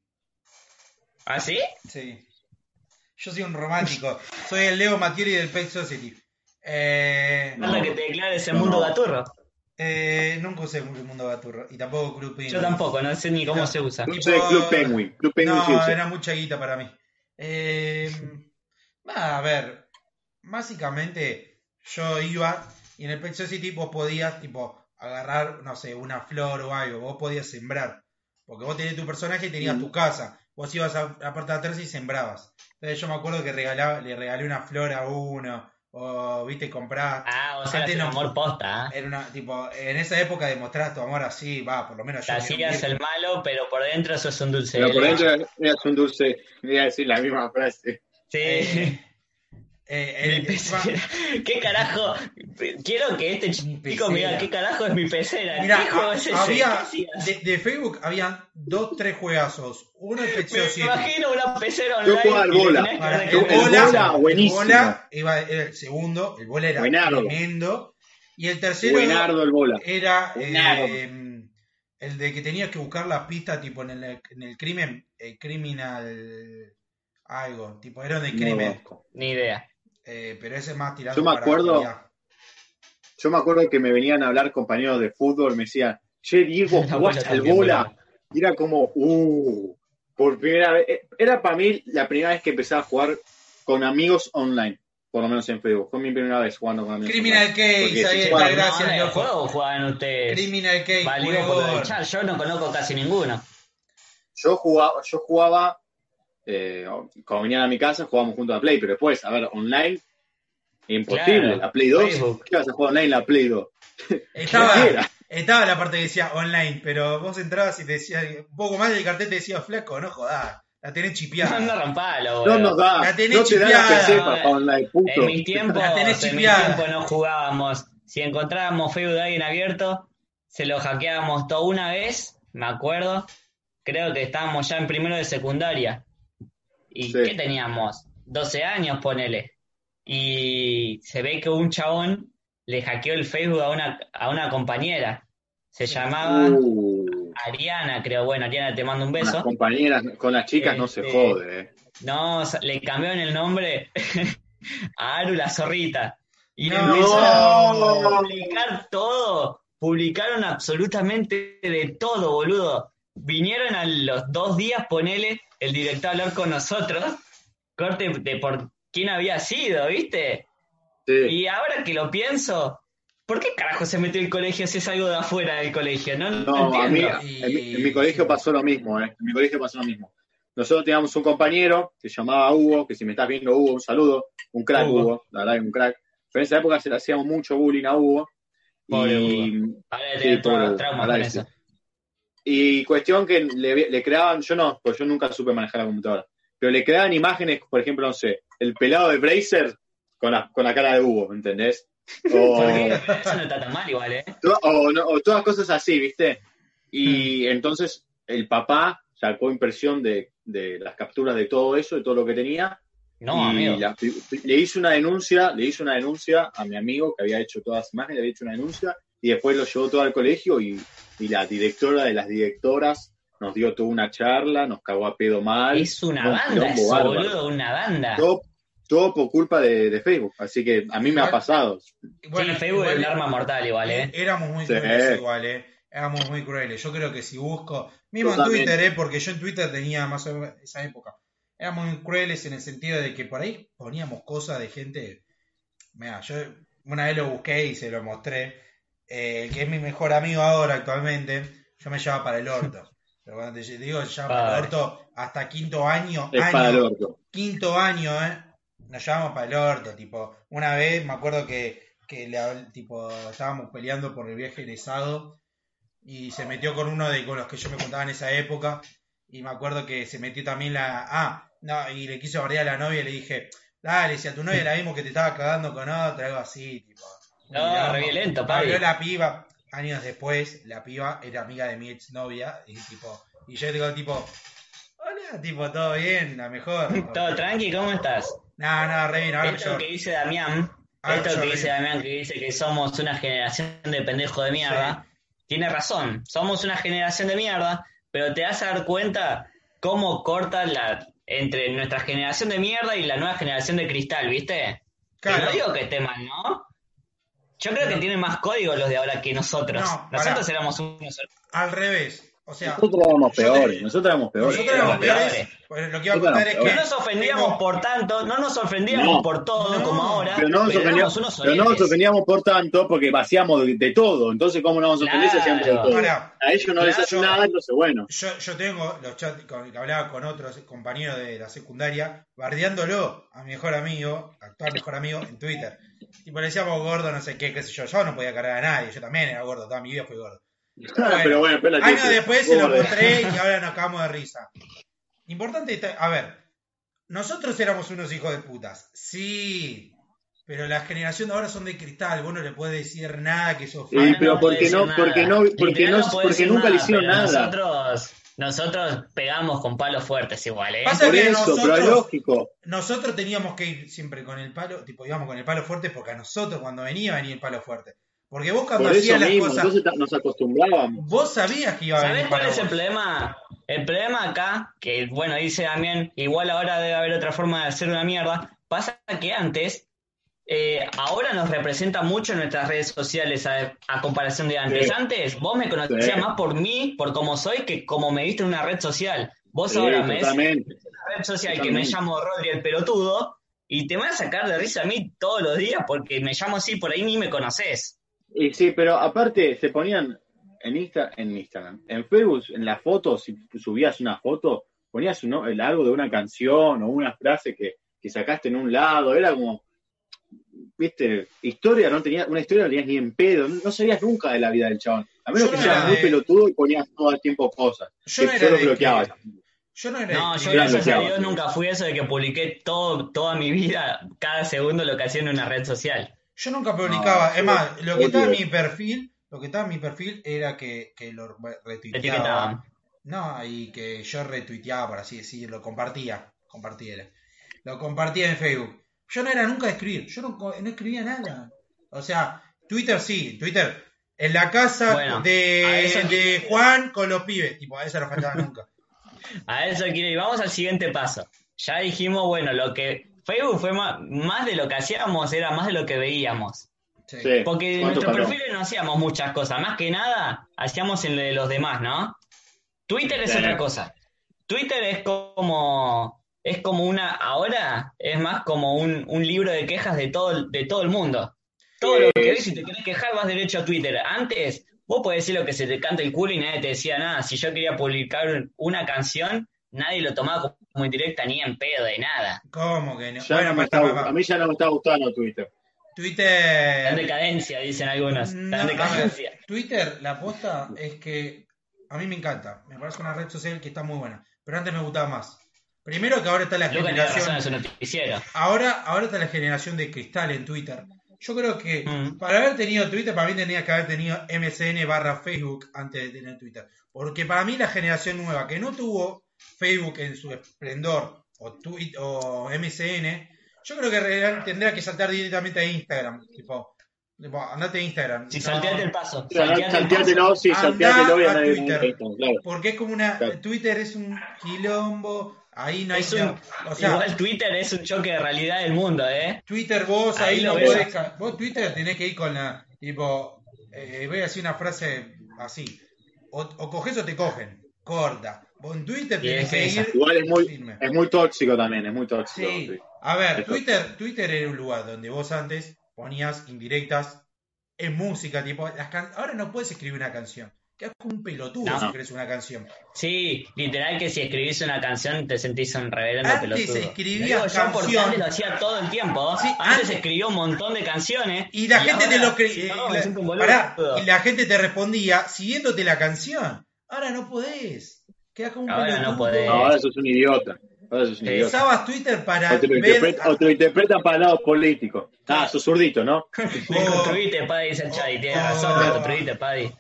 ¿Ah, sí? Sí. Yo soy un romántico. soy el Leo Mattioli del Pet Society. Eh, No. Anda que te declares el No, mundo no. gaturro. Eh, nunca usé el mundo gaturro. Y tampoco Club Penguin. Yo tampoco, no sé ni cómo No. se usa. Tipo- soy Club Penguin. Club Penguin sí No, era mucha guita para mí. Eh, va, a ver, básicamente yo iba y en el Pet Society vos podías, tipo, agarrar, no sé, una flor o algo, vos podías sembrar. Porque vos tenías tu personaje y tenías Mm. tu casa. Vos ibas a la parte de atrás y sembrabas. Entonces yo me acuerdo que regalaba, le regalé una flor a uno, o viste, comprabas. Ah, o sea, no- amor posta, ¿eh? Era una, tipo, en esa época demostrabas tu amor así, va, por lo menos Te yo. hacías el malo, pero por dentro sos un dulce. Pero por dentro eras un dulce, voy a decir la misma frase. Sí. Eh, eh, Mi el- pecera. ¿Qué carajo? Quiero que este chico me diga qué carajo es mi pecera. Mira, ¿Qué juego es ese? había de, de Facebook habían dos, tres juegazos. Uno el Me Society. imagino una pecera Yo online. jugaba al y le bola. Para- Yo- el el bola, bola, el buenísimo. bola iba, era el segundo, el bola era Buenardo. tremendo. Y el tercero Buenardo el bola. era eh, el de que tenías que buscar las pistas tipo en el, en el crimen, el criminal algo, tipo era de No crimen, conozco. Ni idea. Eh, pero ese es más tirado Yo me acuerdo-. Yo me acuerdo que me venían a hablar compañeros de fútbol, me decían, che, Diego, ¿jugaste bola al bola? Y era como, uh, por primera vez. eh, Era para mí la primera vez que empezaba a jugar con amigos online, por lo menos en Facebook. Fue mi primera vez jugando con amigos Criminal online. Case, ahí está, gracias, no, ¿de loco. juego jugaban ustedes? Criminal Case, chat. Yo no conozco casi ninguno. Yo jugaba, yo jugaba eh, cuando venían a mi casa jugábamos juntos a Play, pero después, a ver, online, imposible. Claro, la Play 2, Facebook. ¿qué vas a jugar online la Play 2? Estaba, estaba la parte que decía online, pero vos entrabas y te decía un poco más del cartel te decía flaco, no jodás, la tenés No, chipeada. no rompalo, No boludo. nos da, La tenés no te da la. PC para online. En La tenés chipeada. tiempos no jugábamos. Si encontrábamos Facebook de alguien abierto, se lo hackeábamos todo una vez, me acuerdo. Creo que estábamos ya en primero de secundaria. ¿Y Sí. qué teníamos? 12 años, ponele. Y se ve que un chabón le hackeó el Facebook a una, a una compañera. Se llamaba Uh, Ariana, creo. Bueno, Ariana, te mando un con las beso. compañeras, con las chicas no se Este, jode, eh. No, le cambiaron el nombre a Aru la zorrita. Y le No. empezaron a publicar todo. Publicaron absolutamente de todo, boludo. Vinieron a los dos días, ponele, el director a hablar con nosotros. Corte de por quién había sido, ¿viste? Sí. Y ahora que lo pienso, ¿por qué carajo se metió el colegio si es algo de afuera del colegio? No, no No, a mí, entiendo. Y- en, mi, en mi colegio pasó lo mismo, ¿eh? En mi colegio pasó lo mismo. Nosotros teníamos un compañero que se llamaba Hugo, que si me estás viendo, Hugo, un saludo. Un crack, Hugo. Hugo, la verdad un crack. Pero en esa época se le hacíamos mucho bullying a Hugo. Pobre y, Ahora Sí, todos los Hugo, traumas ahora con eso. Y cuestión que le, le creaban, yo no, pues yo nunca supe manejar la computadora, pero le creaban imágenes, por ejemplo, no sé, el pelado de Bracer con la, con la cara de Hugo, ¿entendés? O, eso no está tan mal igual, ¿eh? To- o, no- o todas cosas así, ¿viste? Y Hmm. entonces el papá sacó impresión de, de las capturas de todo eso, de todo lo que tenía, No, y amigo. la- le hizo una denuncia, le hizo una denuncia a mi amigo que había hecho todas las imágenes, le había hecho una denuncia, y después lo llevó todo al colegio y, y la directora de las directoras nos dio toda una charla, nos cagó a pedo mal. Es una No, banda eso, boludo, una banda. Todo, todo por culpa de, de Facebook, así que a mí me ha pasado. Bueno, sí, Facebook es un arma mortal igual, ¿eh? Éramos muy Sí. crueles igual, ¿eh? Éramos muy crueles. Yo creo que si busco, mismo en. Twitter, ¿eh? Porque yo en Twitter tenía más o menos esa época. Éramos muy crueles en el sentido de que por ahí poníamos cosas de gente. Mira, yo una vez lo busqué y se lo mostré. Eh, que es mi mejor amigo ahora actualmente, yo me llevaba para el orto. Pero cuando te digo, se llama para el orto hasta quinto año. Es año para el orto. quinto año, ¿eh? Nos llevamos para el orto, tipo, una vez me acuerdo que, que le tipo, estábamos peleando por el viaje egresado y se metió con uno de con los que yo me contaba en esa época y me acuerdo que se metió también la... Ah, no, y le quiso bardear a la novia y le dije, dale, si a tu novia la vimos que te estaba cagando con otra, algo así, tipo. No, re violento, Habló papi. la piba, años después, la piba era amiga de mi exnovia y tipo, y yo digo tipo, hola, tipo, todo bien, la mejor. Todo tranqui, ¿cómo estás? No, no, re bien, ahora Esto lloro. que dice Damián, Ah, esto yo que dice. Damián, que dice que somos una generación de pendejos de mierda, tiene razón. Somos una generación de mierda, pero te vas a dar cuenta cómo corta la entre nuestra generación de mierda y la nueva generación de cristal, ¿viste? Claro. no digo que esté mal, ¿no? Yo creo que tienen más códigos los de ahora que nosotros. No, nosotros pará. éramos unos Al revés. O sea, Nosotros éramos yo te- peores, nosotros éramos peores. nosotros éramos peores. Pues lo que iba a contar es que. No nos ofendíamos tengo- por tanto, no nos ofendíamos No. por todo No. como ahora, Pero no nos ofendíamos, unos pero no nos soletes. ofendíamos por tanto porque vaciamos de, de todo. Entonces, ¿cómo no nos ofendés si hacíamos de Claro. todo? A ellos no les Claro. hace nada, entonces bueno. yo, yo tengo los chats con, que hablaba con otros compañeros de la secundaria, bardeándolo a mi mejor amigo, actual mejor amigo, en Twitter. Tipo, le decíamos gordo, no sé qué, qué sé yo. Yo no podía cargar a nadie, yo también era gordo, toda mi vida fui gordo. Pero bueno, espera Años después se lo mostré y ahora nos cagamos de risa. Importante, a ver, nosotros éramos unos hijos de putas, sí, pero la generación de ahora son de cristal, vos no le puedes decir nada que sos Sí, Ahora pero porque no- porque no- porque no- porque nunca le hicieron nada. Nosotros, nosotros pegamos con palos fuertes igual, ¿eh? Pasa Por que eso, pero es nosotros- lógico. Nosotros teníamos que ir siempre con el palo, tipo íbamos con el palo fuerte porque a nosotros cuando venía venía el palo fuerte. Porque vos cuando Por hacías las mismo, cosas, entonces nos acostumbrábamos. vos sabías que iba a venir ¿Sabés cuál es el problema? El problema acá, que bueno, dice Damián, igual ahora debe haber otra forma de hacer una mierda, pasa que antes, eh, ahora nos representa mucho en nuestras redes sociales a, a comparación de antes. Sí. Antes vos me conocías Sí. más por mí, por cómo soy, que como me viste en una red social. Vos Sí, ahora me ves en una red social que me llamo Rodri el pelotudo y te van a sacar de risa a mí todos los días porque me llamo así, por ahí ni me conoces. Y sí, pero aparte se ponían en, Insta, en Instagram, en Facebook, en las fotos, si subías una foto, ponías un, el algo de una canción o una frase que, que sacaste en un lado, era como, viste, historia, no tenía, una historia no tenías ni en pedo, no, no sabías nunca de la vida del chabón. A menos Yo que no seas muy de- pelotudo y ponías todo el tiempo cosas. Yo que no yo era lo de bloqueaba. escribir. Yo no era No, yo gracias a. Dios nunca fui eso de que publiqué todo, toda mi vida, cada segundo lo que hacía en una red social. Yo nunca publicaba. No, es más, lo que estaba en mi perfil, lo que estaba en mi perfil era que, que lo re- Te retuiteaba. etiquetaban. No, y que yo retuiteaba, por así decirlo, compartía. Compartía. era. Lo compartía en Facebook. Yo no era nunca de escribir. Yo no, no escribía nada. O sea, Twitter sí. Twitter. En la casa Bueno, de, eso- de Juan con los pibes. Tipo, a eso no faltaba nunca. A eso quiero ir. Vamos al siguiente paso. Ya dijimos, bueno, lo que Facebook fue más, más de lo que hacíamos, era más de lo que veíamos. Sí. Porque en ¿Cuánto nuestros paró? perfiles no hacíamos muchas cosas, más que nada hacíamos en lo de los demás, ¿no? Twitter es Sí. otra cosa. Twitter es como es como una ahora es más como un, un libro de quejas de todo de todo el mundo. Todo Sí. lo que ves si te querés quejar vas derecho a Twitter. Antes vos podés decir lo que se te canta el culo y nadie te decía nada. Si yo quería publicar una canción, nadie lo tomaba como indirecta ni en pedo de nada. ¿Cómo que no? Ya Bueno, no me está- papá, a mí ya no me está gustando Twitter. Twitter. decadencia, dicen algunos. No, ver, decadencia. Twitter, la aposta es que a mí me encanta. Me parece una red social que está muy buena. Pero antes me gustaba más. Primero que ahora está la razón generación. Ahora, ahora está la generación de cristal en Twitter. Yo creo que Mm. para haber tenido Twitter, para mí tenía que haber tenido MSN barra Facebook antes de tener Twitter. Porque para mí la generación nueva que no tuvo Facebook en su esplendor o, Twi- o MSN, yo creo que tendría que saltar directamente a Instagram. Tipo, tipo, andate a Instagram. Si No- salteate el paso. Sea, salteate el salteate, paso. no, sí, salteate, a Twitter. Claro. Porque es como una. Claro. Twitter es un quilombo. Ahí no hay. Es un- o sea, Igual Twitter es un choque de realidad del mundo, ¿eh? Twitter vos ahí, Ahí no podés. ca- Vos Twitter tenés que ir con la. Tipo. eh, voy a decir una frase así. O, o coges o te cogen. Corta. En Twitter que ir. Igual es muy, firme. es muy tóxico también, es muy tóxico. Sí. A ver. Twitter, Twitter era un lugar donde vos antes ponías indirectas en música, tipo, las can- ahora no puedes escribir una canción. Quedas como un pelotudo No. si escribes una canción. Sí, literal que si escribís una canción te sentís un reverendo Antes pelotudo. escribías yo antes lo hacía todo el tiempo. Sí, antes, antes- escribió un montón de canciones. Y la gente te lo cre- no, la- pará, y la gente te respondía siguiéndote la canción. Ahora no podés. Quedas como un Ahora no podés. No, ahora sos un idiota. Ahora sos un idiota. Usabas Twitter para O te, lo ver. interpreta- o te lo interpretan para el lado político. Ah, sos zurdito, ¿no? Desconstruite, Paddy, dice el Chadi. Tienes Oh. razón, desconstruite, Paddy.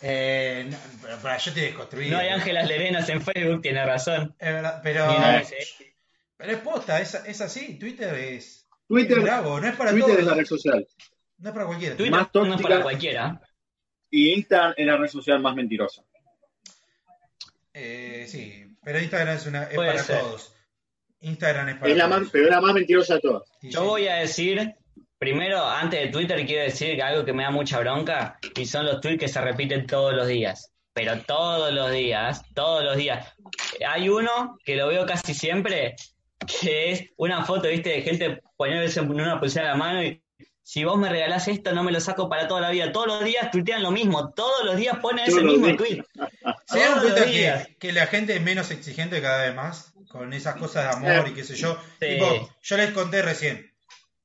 Eh, no, pero para yo te desconstruí. No hay Ángelas Lerenas en Facebook, tiene razón. Es verdad, pero. Sí. Pero es posta, es, es así. Twitter es. Twitter, es bravo, no es para Twitter es la todos. red social. No es para cualquiera. Twitter Más no es tóxica. para cualquiera. Y Instagram es la red social más mentirosa. Eh, sí, pero Instagram es, una, es Puede para ser. todos. Instagram es para Es la todos. más, pero es la más mentirosa de todas. Sí, Yo sí. voy a decir, primero, antes de Twitter, quiero decir que algo que me da mucha bronca y son los tweets que se repiten todos los días. Pero todos los días, todos los días. Hay uno que lo veo casi siempre, que es una foto, viste, de gente poniéndose en una pulsera en la mano y si vos me regalás esto, no me lo saco para toda la vida. Todos los días tuitean lo mismo, todos los días ponen ese Todos mismo días. tweet. ¿Se los cuenta días. que, que la gente es menos exigente cada vez más? Con esas cosas de amor y qué sé yo. Sí. Tipo, yo les conté recién.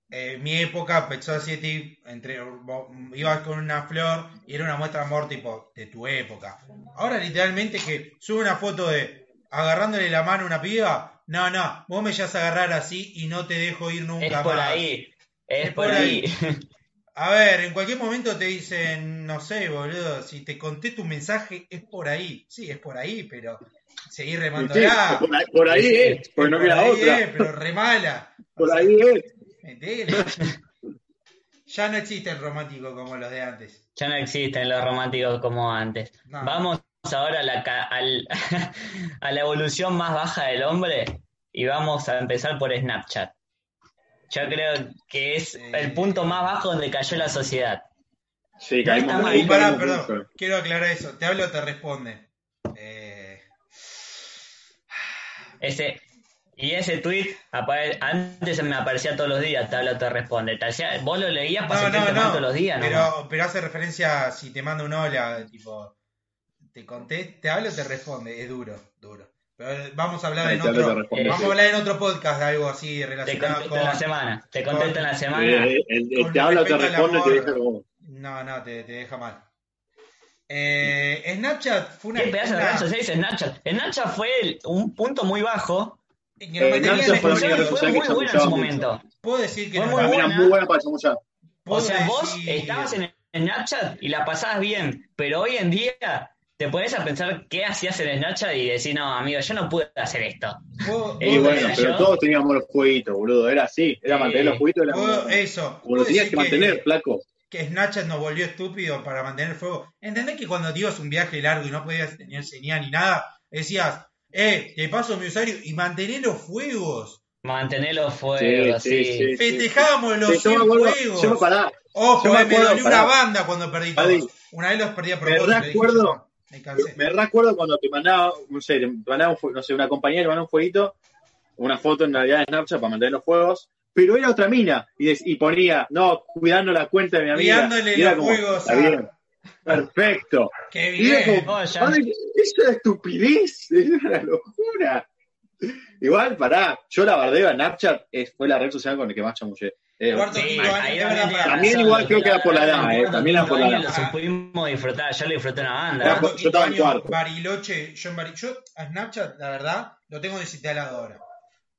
eh, mi época, Pexo City, entre, vos ibas con una flor y era una muestra de amor tipo de tu época. Ahora literalmente que sube una foto de agarrándole la mano a una piba. No, no, vos me llegas a agarrar así y no te dejo ir nunca Es por más. ahí, es, Es por, ahí. A ver, en cualquier momento te dicen, no sé, boludo, si te conté tu mensaje es por ahí. Sí, es por ahí, pero seguí Sí, remándola. por ahí, por ahí es, porque no Por queda ahí otra. es, pero re mala. Por ahí es. Metele. Ya no existe el romántico como los de antes. Ya no existen los románticos como antes. No. Vamos ahora a la, ca- al- a la evolución más baja del hombre y vamos a empezar por Snapchat. Yo creo que es Eh. el punto más bajo donde cayó la sociedad. Sí, caímos está mal. ahí. Pará, perdón, mucho. quiero aclarar eso. Te hablo o te responde. Eh, Ese, y ese tweet apare- antes me aparecía todos los días, te habla, te responde. Te hacía- vos lo leías para no, sentirte no, mal no. todos los días, ¿no? pero, pero hace referencia a si te manda un hola, tipo, te conté, te hablo o te responde. Es duro, duro. Pero eh, vamos a hablar Ahí en te te otro, vamos sí. a hablar en otro podcast de algo así Te relacionado contesto con. en la semana. Te contesto en la semana. Eh, el, el Con te habla, te responde y te deja como. No, no, te, te deja mal. Eh, Snapchat fue una. ¿Qué pedazo de red social Snapchat? Snapchat fue el- un punto muy bajo. Eh, Snapchat fue la Fue, muy buena en su momento. Puedo decir que Fue muy buena. muy buena para chamullar. O sea, vos estabas en Snapchat y la pasabas bien, pero hoy en día te pones a pensar qué hacías en Snapchat y decís, no, amigo, yo no pude hacer esto. Y bueno, ¿era decir- pero yo? todos teníamos los jueguitos, boludo. Era así. Era mantener los jueguitos. Era como, eso. lo tenías decir que mantener, flaco. que Snapchat nos volvió estúpido para mantener el fuego. ¿Entendés que cuando te un viaje largo y no podías tener señal ni nada, decías, eh, te paso mi usuario y mantener los fuegos? Mantener los fuegos, Sí, sí. sí. Festejábamos los Sí, yo 100 me acuerdo, fuegos. yo me pará, Ojo, yo me me dolió una banda cuando perdí todos. Una vez los perdí a me propósito. dije, recuerdo- "No, me cansé. Me recuerdo cuando te mandaba, no sé, te mandaba un, no sé, una compañía te mandaba un jueguito, una foto en realidad de Snapchat para mantener los juegos, pero era otra mina y, des- y ponía, no, cuidando la cuenta de mi amiga. Cuidándole y era los como, juegos "Está bien, perfecto. Qué Y era bien. como, Oh, ya. "Ay, eso era estupidez, eso era locura. Igual, pará, yo la bardeo a Snapchat, es, fue la red social con la que más chamullé. Eh, Cuarto, Sí, quinto año, ahí es también igual creo que era por la edad, en eh, también era por la edad. Lo supimos disfrutar, yo lo disfruté una banda. Era Cuarto, yo estaba en cuarto. Bariloche, yo en a Snapchat, la verdad, lo tengo desinstalado ahora.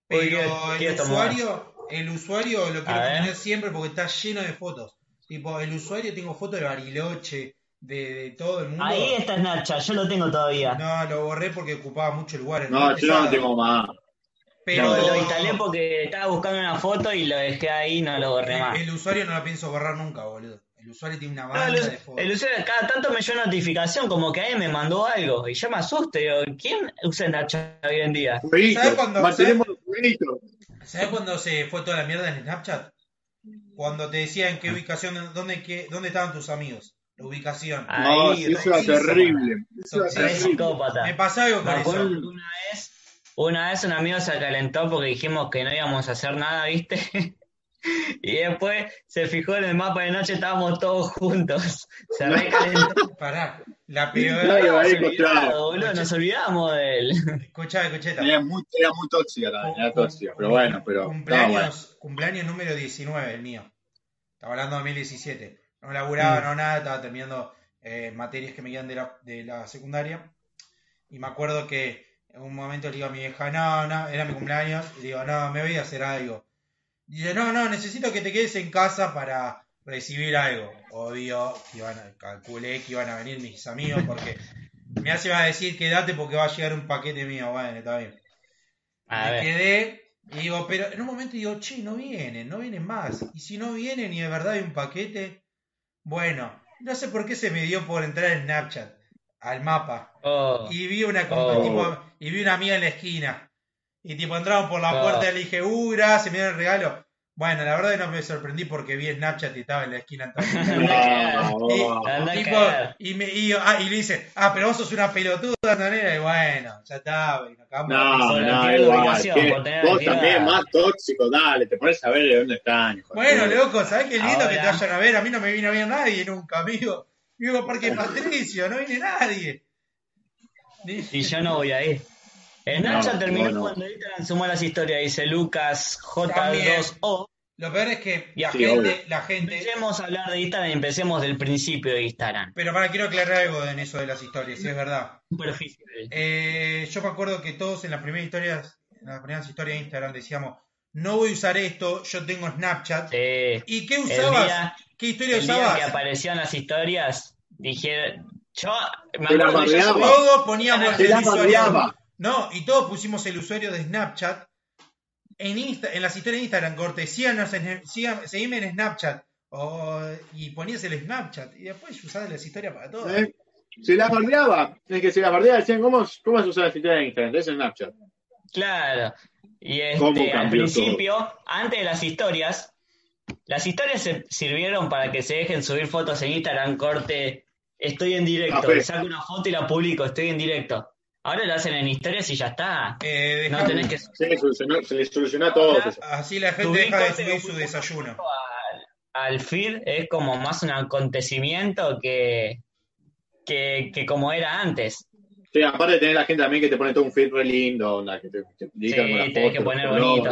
Pero ¿qué- qué el usuario, el usuario lo quiero tener siempre porque está lleno de fotos. Tipo, el usuario tengo fotos de Bariloche, de, de todo el mundo. Ahí está Snapchat, yo lo tengo todavía. No, lo borré porque ocupaba mucho lugar. No, muy yo no tengo más. Pero No, lo instalé porque estaba buscando una foto y lo dejé ahí y no lo borré más. el, usuario no lo pienso borrar nunca, boludo. El usuario tiene una No, banda el, de fotos. el usuario cada tanto me llega notificación como que alguien me mandó algo y yo me asusto. Digo, ¿quién usa Snapchat hoy en día? ¿Sabes mantenemos. ¿Sabes cuándo se fue toda la mierda en Snapchat? Cuando te decía en qué ubicación, dónde, qué, dónde estaban tus amigos. La ubicación. No, Ahí, eso era terrible. Eso era psicópata. Me pasó algo con eso. una vez, una vez un amigo se calentó porque dijimos que no íbamos a hacer nada, ¿viste? Y después se fijó en el mapa de noche, estábamos todos juntos. Se recalentó. Pará, la peor. Claro, ahí Nos nos olvidamos de él. Escuchá, escuchá. Era muy, era muy tóxica también, era tóxica, pero bueno, pero Cumpleaños, bueno. cumpleaños número 19, el mío. Estaba hablando de 2017. No laburaba, Mm. no nada, estaba terminando eh, materias que me quedan de la, de la secundaria. Y me acuerdo que en un momento le digo a mi vieja, no, no, era mi cumpleaños. Y digo, no, me voy a hacer algo. Y dice, no, no, necesito que te quedes en casa para recibir algo. Obvio, que iban a, calculé que iban a venir mis amigos porque me hace iba a decir quédate porque va a llegar un paquete mío. Bueno, está bien. A me ver. quedé y digo, pero en un momento digo, che, no vienen, no vienen más. Y si no vienen y de verdad hay un paquete, bueno, no sé por qué se me dio por entrar en Snapchat al mapa Oh, y vi una Oh. tipo, y vi una amiga en la esquina y tipo entraron por la Oh. puerta y le dije, uh, gracias, me dieron el regalo. Bueno, la verdad que no me sorprendí porque vi Snapchat y estaba en la esquina. No, Y- no. Anda a Tipo, cagar. y, me, y, ah, y le dice, ah, pero vos sos una pelotuda, Antonella. Y bueno, ya está, y nos acabamos de No, no, igual. Vos también más tóxico, dale, te pones a ver de dónde están. Bueno, loco, ¿sabés qué lindo que te vayan a ver? A mí no me vino a ver nadie nunca, amigo. Vivo Parque Patricio, no viene nadie. Y yo no voy ahí. Snapchat No, terminó cuando Instagram sumó las historias, dice Lucas También. J2O. Lo peor es que la Sí, gente, obvio. la gente. Empecemos a hablar de Instagram y empecemos del principio de Instagram. Pero para, quiero aclarar algo en eso de las historias, si es verdad. Superficial. Eh, yo me acuerdo que todos en las primeras historias, en las primeras historias de Instagram decíamos, no voy a usar esto, yo tengo Snapchat. Sí. ¿Y qué El usabas? día, ¿Qué historia el día usabas? que aparecieron las historias, dije, yo me acuerdo que yo Todos poníamos Te el la usuario. bardeaba. No, y todos pusimos el usuario de Snapchat. En, Insta- en las historias de Instagram, corte, síganos en, sigan- seguime en Snapchat. o- y ponías el Snapchat. Y después usabas las historias para todo. ¿Eh? Se la bardeaba. Es que se la bardeaba, decían, ¿cómo, cómo se usa la historia de Instagram? Es Snapchat. Claro. Y ¿Cómo este, al principio, antes de las historias, las historias se sirvieron para que se dejen subir fotos en Instagram, corte, estoy en directo, saco una foto y la publico, estoy en directo. Ahora lo hacen en historias y ya está. Eh, No tenés que Se, le solucionó, se le solucionó a todos. eso. Así la gente deja de subir su un- desayuno. al, al feed es como más un acontecimiento que, que, que como era antes. Sí, aparte de tener la gente también que te pone todo un feed re lindo, onda, que te, te Sí, con las tenés que fotos, poner bonito.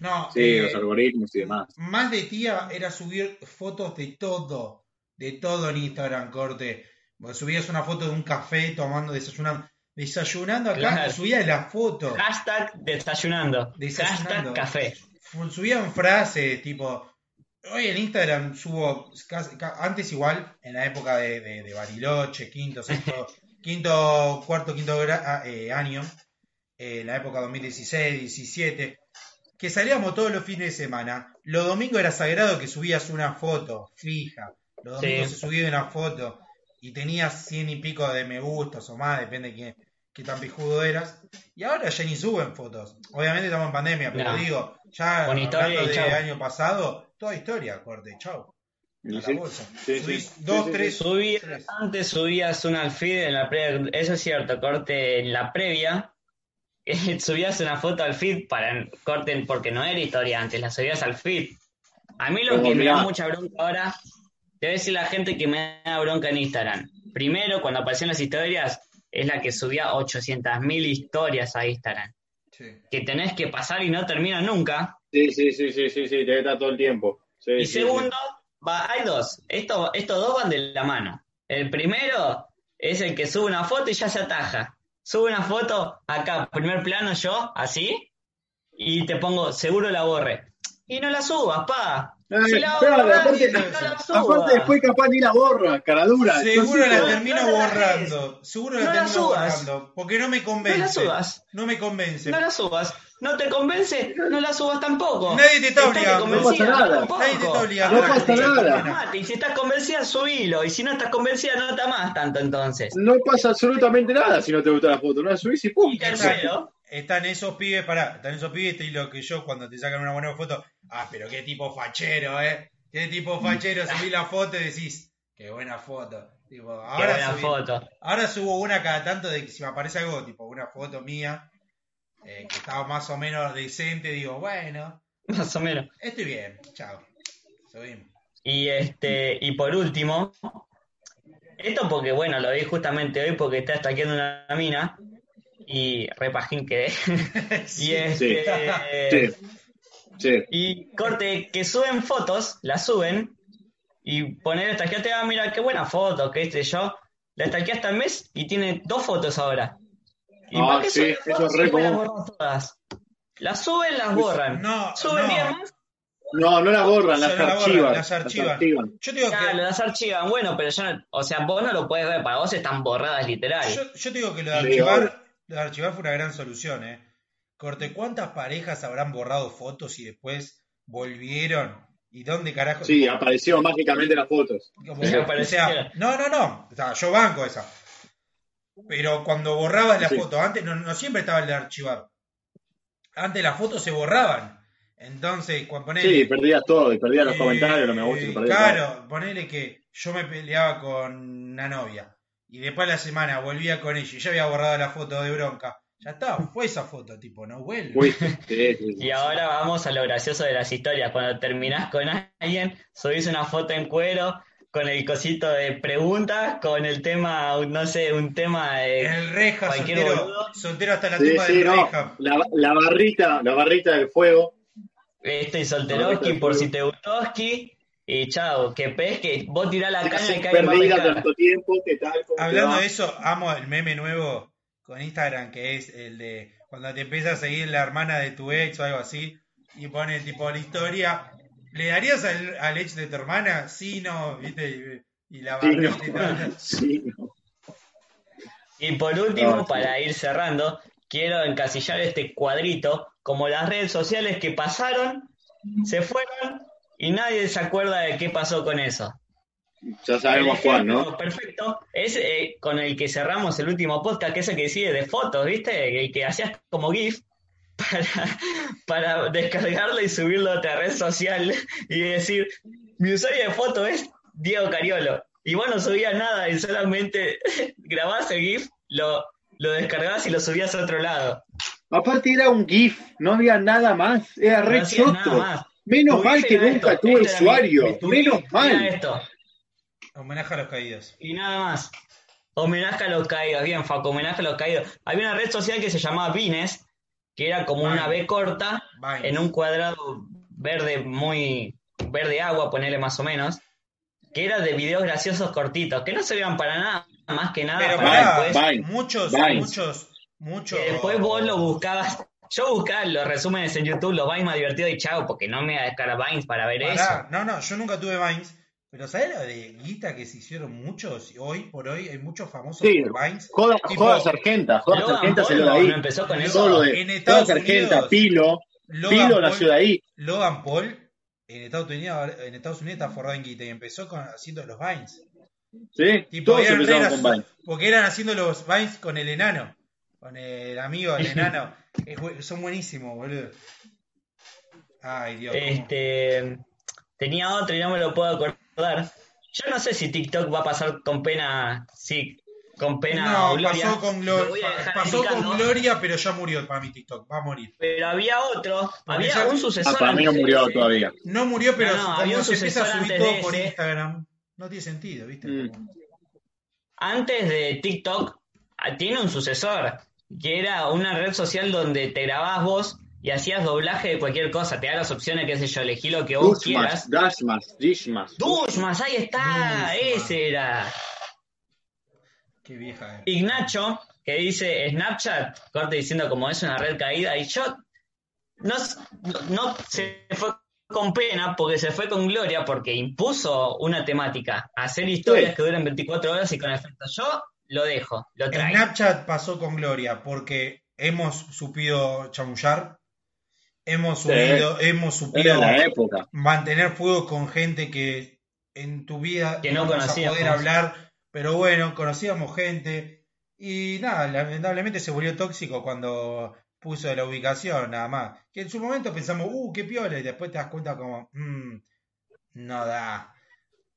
No, Sí, eh, los algoritmos y demás. más de tía era subir fotos de todo, de todo en Instagram, corte. Vos subías una foto de un café tomando, desayunando, desayunando acá, Claro. y subías la foto. Hashtag desayunando. Desayunando. Hashtag café. Subían frases tipo. Hoy en Instagram subo. Antes, igual, en la época de, de, de Bariloche, quinto, sexto, quinto, cuarto, quinto ah, eh, año, eh, la época 2016, 17, que salíamos todos los fines de semana. Los domingos era sagrado que subías una foto fija. Los domingos Sí. se subía una foto y tenías cien y pico de me gustos o más, depende de quién, qué tan pijudo eras. Y ahora ya ni suben fotos. Obviamente estamos en pandemia, pero No. digo, ya Con historia hablando y de chau. año pasado, toda historia, corte, chau. A Y la sí, bolsa. sí, Subís sí, dos, sí, tres, antes subías una al feed en la previa, eso es cierto, corte en la previa, subías una foto al feed para corte porque no era historia antes, la subías al feed. A mí lo Como que me da mucha bronca ahora, te voy a decir la gente que me da bronca en Instagram. Primero, cuando aparecían las historias, es la que subía 800.000 historias a Instagram, Sí. que tenés que pasar y no termina nunca. Sí, sí, sí, sí, sí, sí, te está todo el tiempo. Sí, Y sí, segundo, va, hay dos. Esto- estos dos van de la mano. El primero es el que sube una foto y ya se ataja. Sube una foto acá, primer plano yo, así, y te pongo, seguro la borre. Y no la subas, pa. Ay, Si la claro, borras, aparte- no la subas. Aparte después capaz ni la borra, cara dura. Seguro Entonces, la no, termino no la borrando. Seguro la No termino borrando. Porque no me No convence. la subas. No me convence. No la subas. ¿No te convence? No la subas tampoco. Nadie te está ¿Estás obligando. convencida? No pasa nada. Nadie te está obligando. No pasa nada. Y si estás convencida, subilo. Y si no estás convencida, no te amás tanto entonces. No pasa absolutamente nada si no te gusta la foto. No la subís y pum. Y tercero, Están esos pibes, pará, están esos pibes y lo que yo cuando te sacan una buena foto, ah, pero qué tipo fachero, eh. Qué tipo fachero, subí la foto y decís, qué buena foto. Tipo, qué ahora, buena subí- foto. ahora subo una cada tanto de que si me aparece algo, tipo una foto mía, eh, que estaba más o menos decente, digo, bueno, Más o menos. estoy bien, chao. Subimos. Y este, y por último, esto porque bueno, lo vi justamente hoy porque está estaqueando una mina y repajín quedé. Sí. y este Sí. Sí. Y corte que suben fotos, las suben y poner estaqueaste, ah, mira qué buena foto, que este yo. La estaqueaste al mes y tiene dos fotos ahora. ¿Y Ah, sí, suben eso es re las común. borran todas? Las suben, las borran. No, Suben no. bien más, No, no la borran, las Solo la borran, archivan. las archivan. Yo te digo Claro, que, las archivan, bueno, pero yo no, o sea, vos no lo puedes ver, para vos están borradas literal. yo, yo te digo que lo de Sí, archivar, lo de archivar fue una gran solución, eh. Corte, ¿cuántas parejas habrán borrado fotos y después volvieron? ¿Y dónde carajo? Sí, aparecieron mágicamente las fotos. Como- Sí, o aparecía. sea, no, no, no. O sea, yo banco esa. Pero cuando borrabas la Sí. foto, antes no, no siempre estaba el de archivar. Antes las fotos se borraban. Entonces, cuando ponele, Sí, perdías todo, y perdías los eh, comentarios, los me gusta, y perdías todo. Claro, ponele que yo me peleaba con una novia. Y después de la semana volvía con ella y ya había borrado la foto de bronca. Ya está, fue esa foto, tipo, no vuelve. Uy, sí, sí, sí. Y ahora vamos a lo gracioso de las historias. Cuando terminás con alguien, subís una foto en cuero con el cosito de preguntas, con el tema, no sé, un tema de... El reja, Cualquier soltero, soltero hasta la Sí, tumba sí, del no. reja. La, la barrita, la barrita del fuego. Estoy No, solteroski por si te gustoski. Y chao, que pesque, vos tirás la caña y cae tanto tiempo, ¿qué tal? ¿Cómo te Hablando de eso, amo el meme nuevo con Instagram, que es el de cuando te empieza a seguir la hermana de tu ex o algo así, y pone tipo la historia. ¿Le darías al, al ex de tu hermana? Sí, no, ¿viste? Y, y la Sí, no. y tal. Sí, no. Y por último, No, sí. para ir cerrando, quiero encasillar este cuadrito como las redes sociales que pasaron, se fueron y nadie se acuerda de qué pasó con eso. Ya sabemos cuál, ¿no? Perfecto. Es eh, con el que cerramos el último podcast, que es el que sigue de fotos, ¿viste? El que hacías como GIF para, para descargarlo y subirlo a otra red social y decir, mi usuario de foto es Diego Cariolo. Y vos no subías nada y solamente grabás el GIF, lo, lo descargabas y lo subías a otro lado. Aparte era un GIF, no había nada más. Era No re choto. Menos Tu mal que nunca esto, tuve este mi- usuario. mi- tu Menos GIF mal. esto. Homenaje a los caídos. y nada más. Homenaje a los caídos, bien, Faco, homenaje a los caídos. Había una red social que se llamaba Vines, que era como una B corta, Vines. en un cuadrado verde muy verde agua, ponerle más o menos, que era de videos graciosos cortitos, que no servían para nada, más que nada Pero para después, muchos, Vines. muchos, muchos. que después vos lo buscabas. Yo buscaba los resúmenes en YouTube, los Vines más divertidos y chao, porque no me voy a descargar Vines para ver eso. No, no, yo nunca tuve Vines. Pero ¿sabes lo de guita que se hicieron muchos? Hoy por hoy hay muchos famosos Sí, por Vines. Jodas, Tipo, jodas Sargenta, Logan Sargenta se lo ahí. no empezó con eso. Lo de En Estados jodas Sargenta, Unidos. Pilo, Logan Pilo Paul- nació de ahí. Logan Paul en Estados Unidos, en Estados Unidos está forrado en guita y empezó con, haciendo los Vines. ¿Sí? Tipo, Todos eran empezaron con graciosos, Vine. Porque eran haciendo los Vines con el enano. Con el amigo del enano. Son buenísimos, boludo. Ay, Dios. cómo- Este, tenía otro y no me lo puedo acordar. Yo no sé si TikTok va a pasar con pena, sí, con pena No, o gloria. pasó con, Glo- pasó. Gloria, pero ya murió para mi TikTok. Va a morir. Pero había otro, había ya- un sucesor. Ah, para mí no antes de murió todavía. No murió, pero No, no, había un se empieza a sucesor subir antes todo de por. Instagram, no tiene sentido, ¿viste? Mm. Como- Antes de TikTok, ah, tiene un sucesor, que era una red social donde te grababas vos y hacías doblaje de cualquier cosa. Te da las opciones, qué sé yo, elegí lo que vos quieras. Dushmas, Dashmas, Dishmas. Dushmas, ahí está, Dushmas. ese era. Qué vieja. eh. Ignacho, que dice Snapchat, corte diciendo como es una red caída, y yo no, no se fue con pena porque se fue con gloria porque impuso una temática, hacer historias Sí. que duran 24 horas y con efecto. Yo lo dejo, lo traigo. Snapchat pasó con Gloria porque hemos supido chamullar, hemos Sí. subido, hemos Era supido la época. mantener fuego con gente que en tu vida Que no íbamos a conocíamos. poder hablar, pero bueno, conocíamos gente y nada, lamentablemente se volvió tóxico cuando puso la ubicación, nada más. Que en su momento pensamos, uh, qué piola, y después te das cuenta como, "Mm, no da.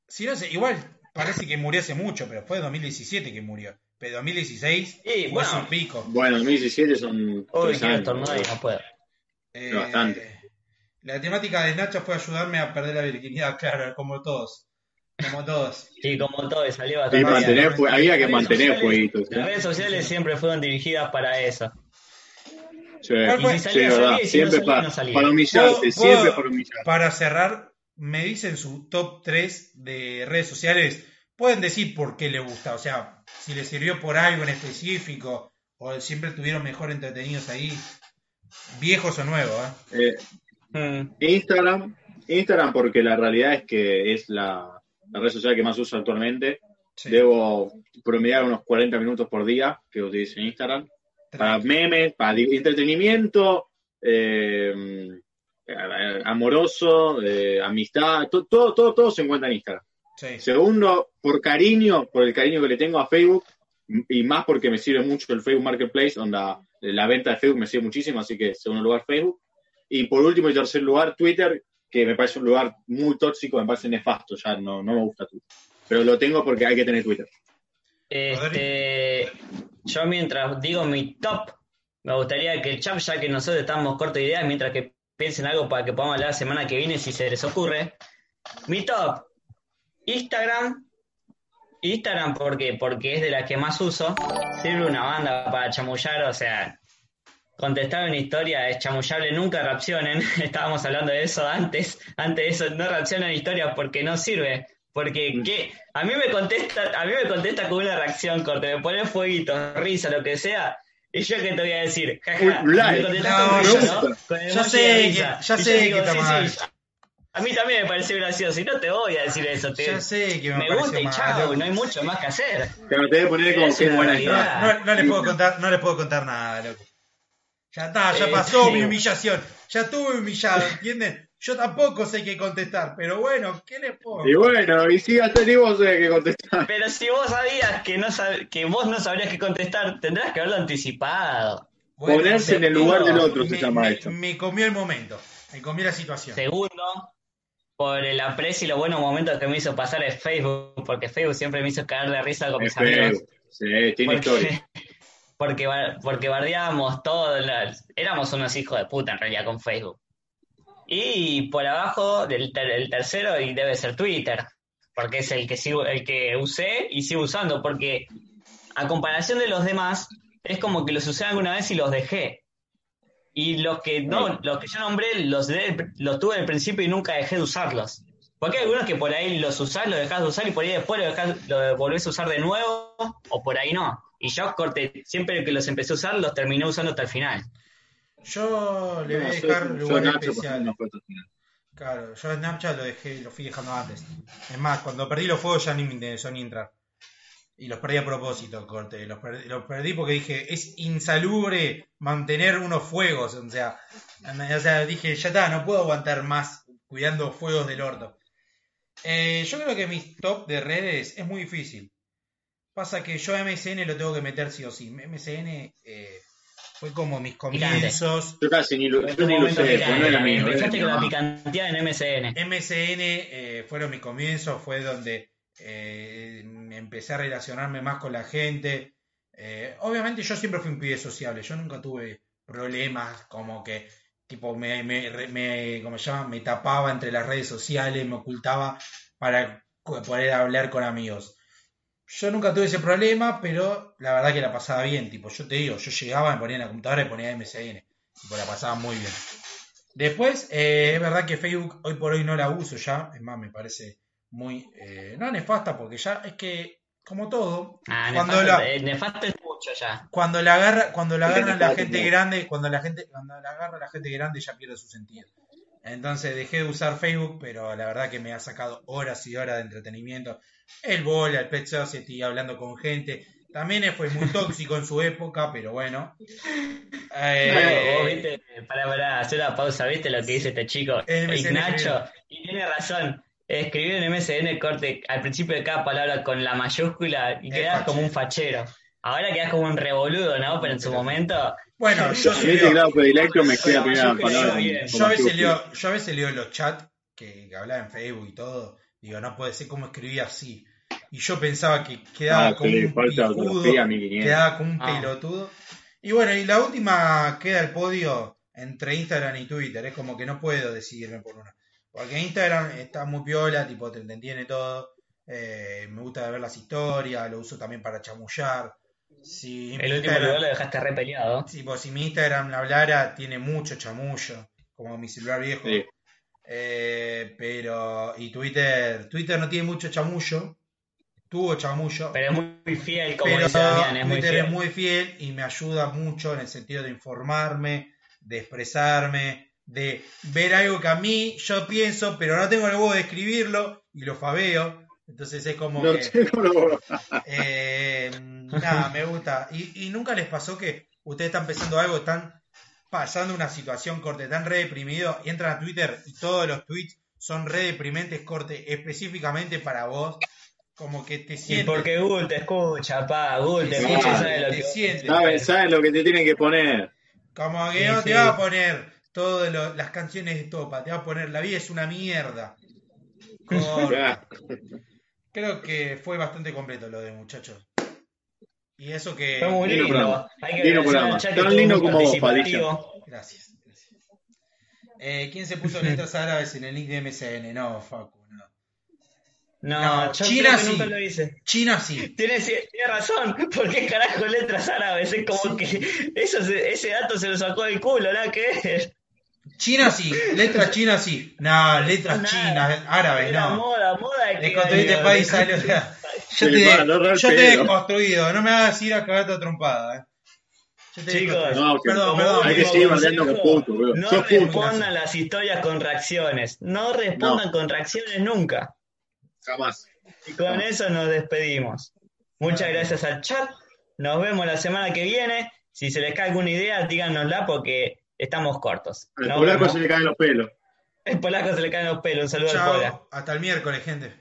Si no sé, igual parece que murió hace mucho, pero fue 2017 que murió. Pero 2016 Sí, fue bueno. su pico. Bueno, 2017 son tres quiero años. estornudar y no puedo. Eh, Bastante. La temática de Nacho fue ayudarme a perder la virginidad, claro, como todos. Como todos. Y como todo, y salió Sí, bastante bien. mantener, fue- había que mantener jueguitos. Las redes sociales siempre fueron dirigidas para eso. Sí, ¿Cuál fue? Y sí, si salía, verdad. salía, y si no Siempre salía, para, no salía. para humillarte, ¿Puedo- siempre puedo- para humillarte. Para cerrar, me dicen su top 3 de redes sociales. Pueden decir por qué les gusta, o sea, si les sirvió por algo en específico o siempre estuvieron mejor entretenidos ahí, viejos o nuevos. ¿eh? Eh, Mm. Instagram, Instagram porque la realidad es que es la, la red social que más uso actualmente. Sí. Debo promediar unos 40 minutos por día que utilizo en Instagram. Para memes, para entretenimiento, eh, amoroso, eh, amistad, to- todo, todo, todo se encuentra en Instagram. Sí. Segundo, por cariño, por el cariño que le tengo a Facebook, y más porque me sirve mucho el Facebook Marketplace, donde la venta de Facebook me sirve muchísimo, así que segundo lugar Facebook. Y por último y tercer lugar, Twitter, que me parece un lugar muy tóxico, me parece nefasto, ya no, no me gusta Twitter. Pero lo tengo porque hay que tener Twitter. Este, yo mientras digo mi top, me gustaría que el chat, ya que nosotros estamos cortos de ideas, mientras que piensen algo para que podamos hablar la semana que viene si se les ocurre. Mi top, Instagram. Instagram, ¿por qué? Porque es de las que más uso. Sirve una banda para chamullar, o sea, contestar una historia es chamullable, nunca reaccionen. Estábamos hablando de eso antes. Antes de eso, no reaccionen historias porque no sirve. Porque. ¿qué? a mí me contesta, a mí me contesta con una reacción corte, me pone fueguito, risa, lo que sea. Y yo qué te voy a decir, jaja, contestás No, con yo- risa, ¿no? Con ya emoji sé que- ya Y yo sé digo, que está sí, mal. A mí también me pareció gracioso, y no te voy a decir eso, te- Ya sé que me, me gusta y chao, no hay mucho más que hacer. Pero te voy a poner como que buena. No, no les puedo contar, no les puedo contar nada, loco. Ya está, ya Eh, pasó sí. mi humillación. Ya estuve humillado, ¿entienden? Yo tampoco sé qué contestar, pero bueno, ¿qué les puedo? Y bueno, y si hasta ni vos sabés que contestar. Pero si vos sabías que no sab- que vos no sabrías qué contestar, tendrás que haberlo anticipado. Bueno, Ponerse en el lugar del otro se me, llama me- eso. me comió el momento, me comió la situación. Segundo, por el aprecio y los buenos momentos que me hizo pasar es Facebook, porque Facebook siempre me hizo caer de risa con mis amigos. Sí, tiene Porque, historia. porque, porque bardeábamos todos, éramos unos hijos de puta en realidad con Facebook. Y por abajo, ter- el tercero, y debe ser Twitter, porque es el que sigo, el que usé y sigo usando, porque a comparación de los demás, es como que los usé alguna vez y los dejé. Y los que no, los que yo nombré, los, de- los tuve al principio y nunca dejé de usarlos. Porque hay algunos que por ahí los usás, los dejás de usar y por ahí después lo, dejás, lo volvés a usar de nuevo, o por ahí no. Y yo corté, siempre que los empecé a usar, los terminé usando hasta el final. Yo le voy a No, yo- dejar yo lugar especial. Claro, yo Snapchat lo dejé, lo fui dejando antes. Es más, cuando perdí los fuegos ya ni me interesó ni entrar. Y los perdí a propósito, corte. Los perdí, los perdí porque dije, es insalubre mantener unos fuegos. O sea, o sea, dije, ya está, no puedo aguantar más cuidando fuegos del orto. Eh, yo creo que mi top de redes es muy difícil. Pasa que yo a MSN lo tengo que meter sí o sí. MSN eh, fue como mis comienzos. Yo casi ni lo, yo ni lo momento usé, pues no era mío. era Empezaste mi con la mamá. picantía en MSN. MSN eh, fueron mis comienzos, fue donde eh, empecé a relacionarme más con la gente. Eh, obviamente yo siempre fui un pibe sociable, yo nunca tuve problemas como que tipo me, me, me, ¿cómo se llama? me tapaba entre las redes sociales, me ocultaba para poder hablar con amigos. Yo nunca tuve ese problema, pero la verdad que la pasaba bien, tipo, yo te digo, yo llegaba, me ponía en la computadora y ponía MSN, tipo, la pasaba muy bien. Después, eh, es verdad que Facebook hoy por hoy no la uso ya, es más, me parece muy, eh, no nefasta, porque ya es que, como todo, Ah, Cuando nefasto, la- nefasto es mucho ya. cuando la agarra, cuando la agarran la gente grande, cuando la gente, cuando la agarra la gente grande ya pierde su sentido. Entonces dejé de usar Facebook, pero la verdad que me ha sacado horas y horas de entretenimiento. El bola, el Pet Society, hablando con gente. También fue muy tóxico en su época, pero bueno. Eh, viste, para, para hacer la pausa, ¿viste lo que dice este chico? Ignacho, y tiene razón. Escribir en MSN corte al principio de cada palabra con la mayúscula y quedás como un fachero. Ahora quedás como un revoludo, ¿no? Pero en su momento, bueno, yo este grado predilecto me queda primera palabra. yo a veces leo, yo a veces leo los chats que, que hablaba en Facebook y todo. Digo, no puede ser cómo escribía así. Y yo pensaba que quedaba Ah, como sí, un falta de pijudo, ortografía, 1500. quedaba como un Ah. pelotudo. Y bueno, y la última queda el podio entre Instagram y Twitter. Es como que no puedo decidirme por una. Porque Instagram está muy piola, tipo, te entiende todo. Eh, me gusta ver las historias, lo uso también para chamullar. Si el último lo dejaste re peleado. Sí, pues si mi Instagram hablara, tiene mucho chamullo, como mi celular viejo. Sí. Eh, pero, y Twitter, Twitter no tiene mucho chamullo, tuvo chamullo, Pero es muy fiel, como pero dice Damián, es muy Twitter fiel. es muy fiel y me ayuda mucho en el sentido de informarme, de expresarme, de ver algo que a mí yo pienso, pero no tengo el huevo de escribirlo y lo fabeo. Entonces es como No que... tengo lo- Eh, nada, me gusta. Y, y nunca les pasó que ustedes están pensando algo, están pasando una situación corte tan re deprimido y entran a Twitter y todos los tweets son re deprimentes corte específicamente para vos. Como que te Y sientes. porque Google te escucha, pa, Google te te escucha y sientes, sabe lo te que sientes. Saben, saben lo que te tienen que poner. Como que Sí, no te sí. va a poner todas las canciones de Topa, te va a poner La vida es una mierda. Creo que fue bastante completo lo de muchachos. Y eso que. Fue muy Lindo. Hay que Lindo programa. Tan lindo como vos, participativo. Gracias. gracias. Eh, ¿Quién se puso letras árabes en el link de MSN? No, Facu, no. No, No, yo China creo que sí. nunca lo hice. China sí. Tiene, tiene razón, porque carajo letras árabes, es como que eso se- ese dato se lo sacó del culo, nada que ver. China sí. Letras chinas sí. No, letras chinas árabes, no. moda, moda. Desconstruiste que- país, salió. Yo te, yo te he desconstruido. No me hagas ir a cagarte a trompada, eh. Chicos, desconstruido. No, que- perdón, perdón. Hay que seguir con puto, bro. No Sos puto. respondan las historias con reacciones. No respondan con reacciones nunca. Jamás. Y con eso nos despedimos. Muchas gracias al chat. Nos vemos la semana que viene. Si se les cae alguna idea, díganosla porque estamos cortos. Al Nos polaco se le caen los pelos. El polaco se le caen los pelos. Un saludo al Pola. Chao. Hasta el miércoles, gente.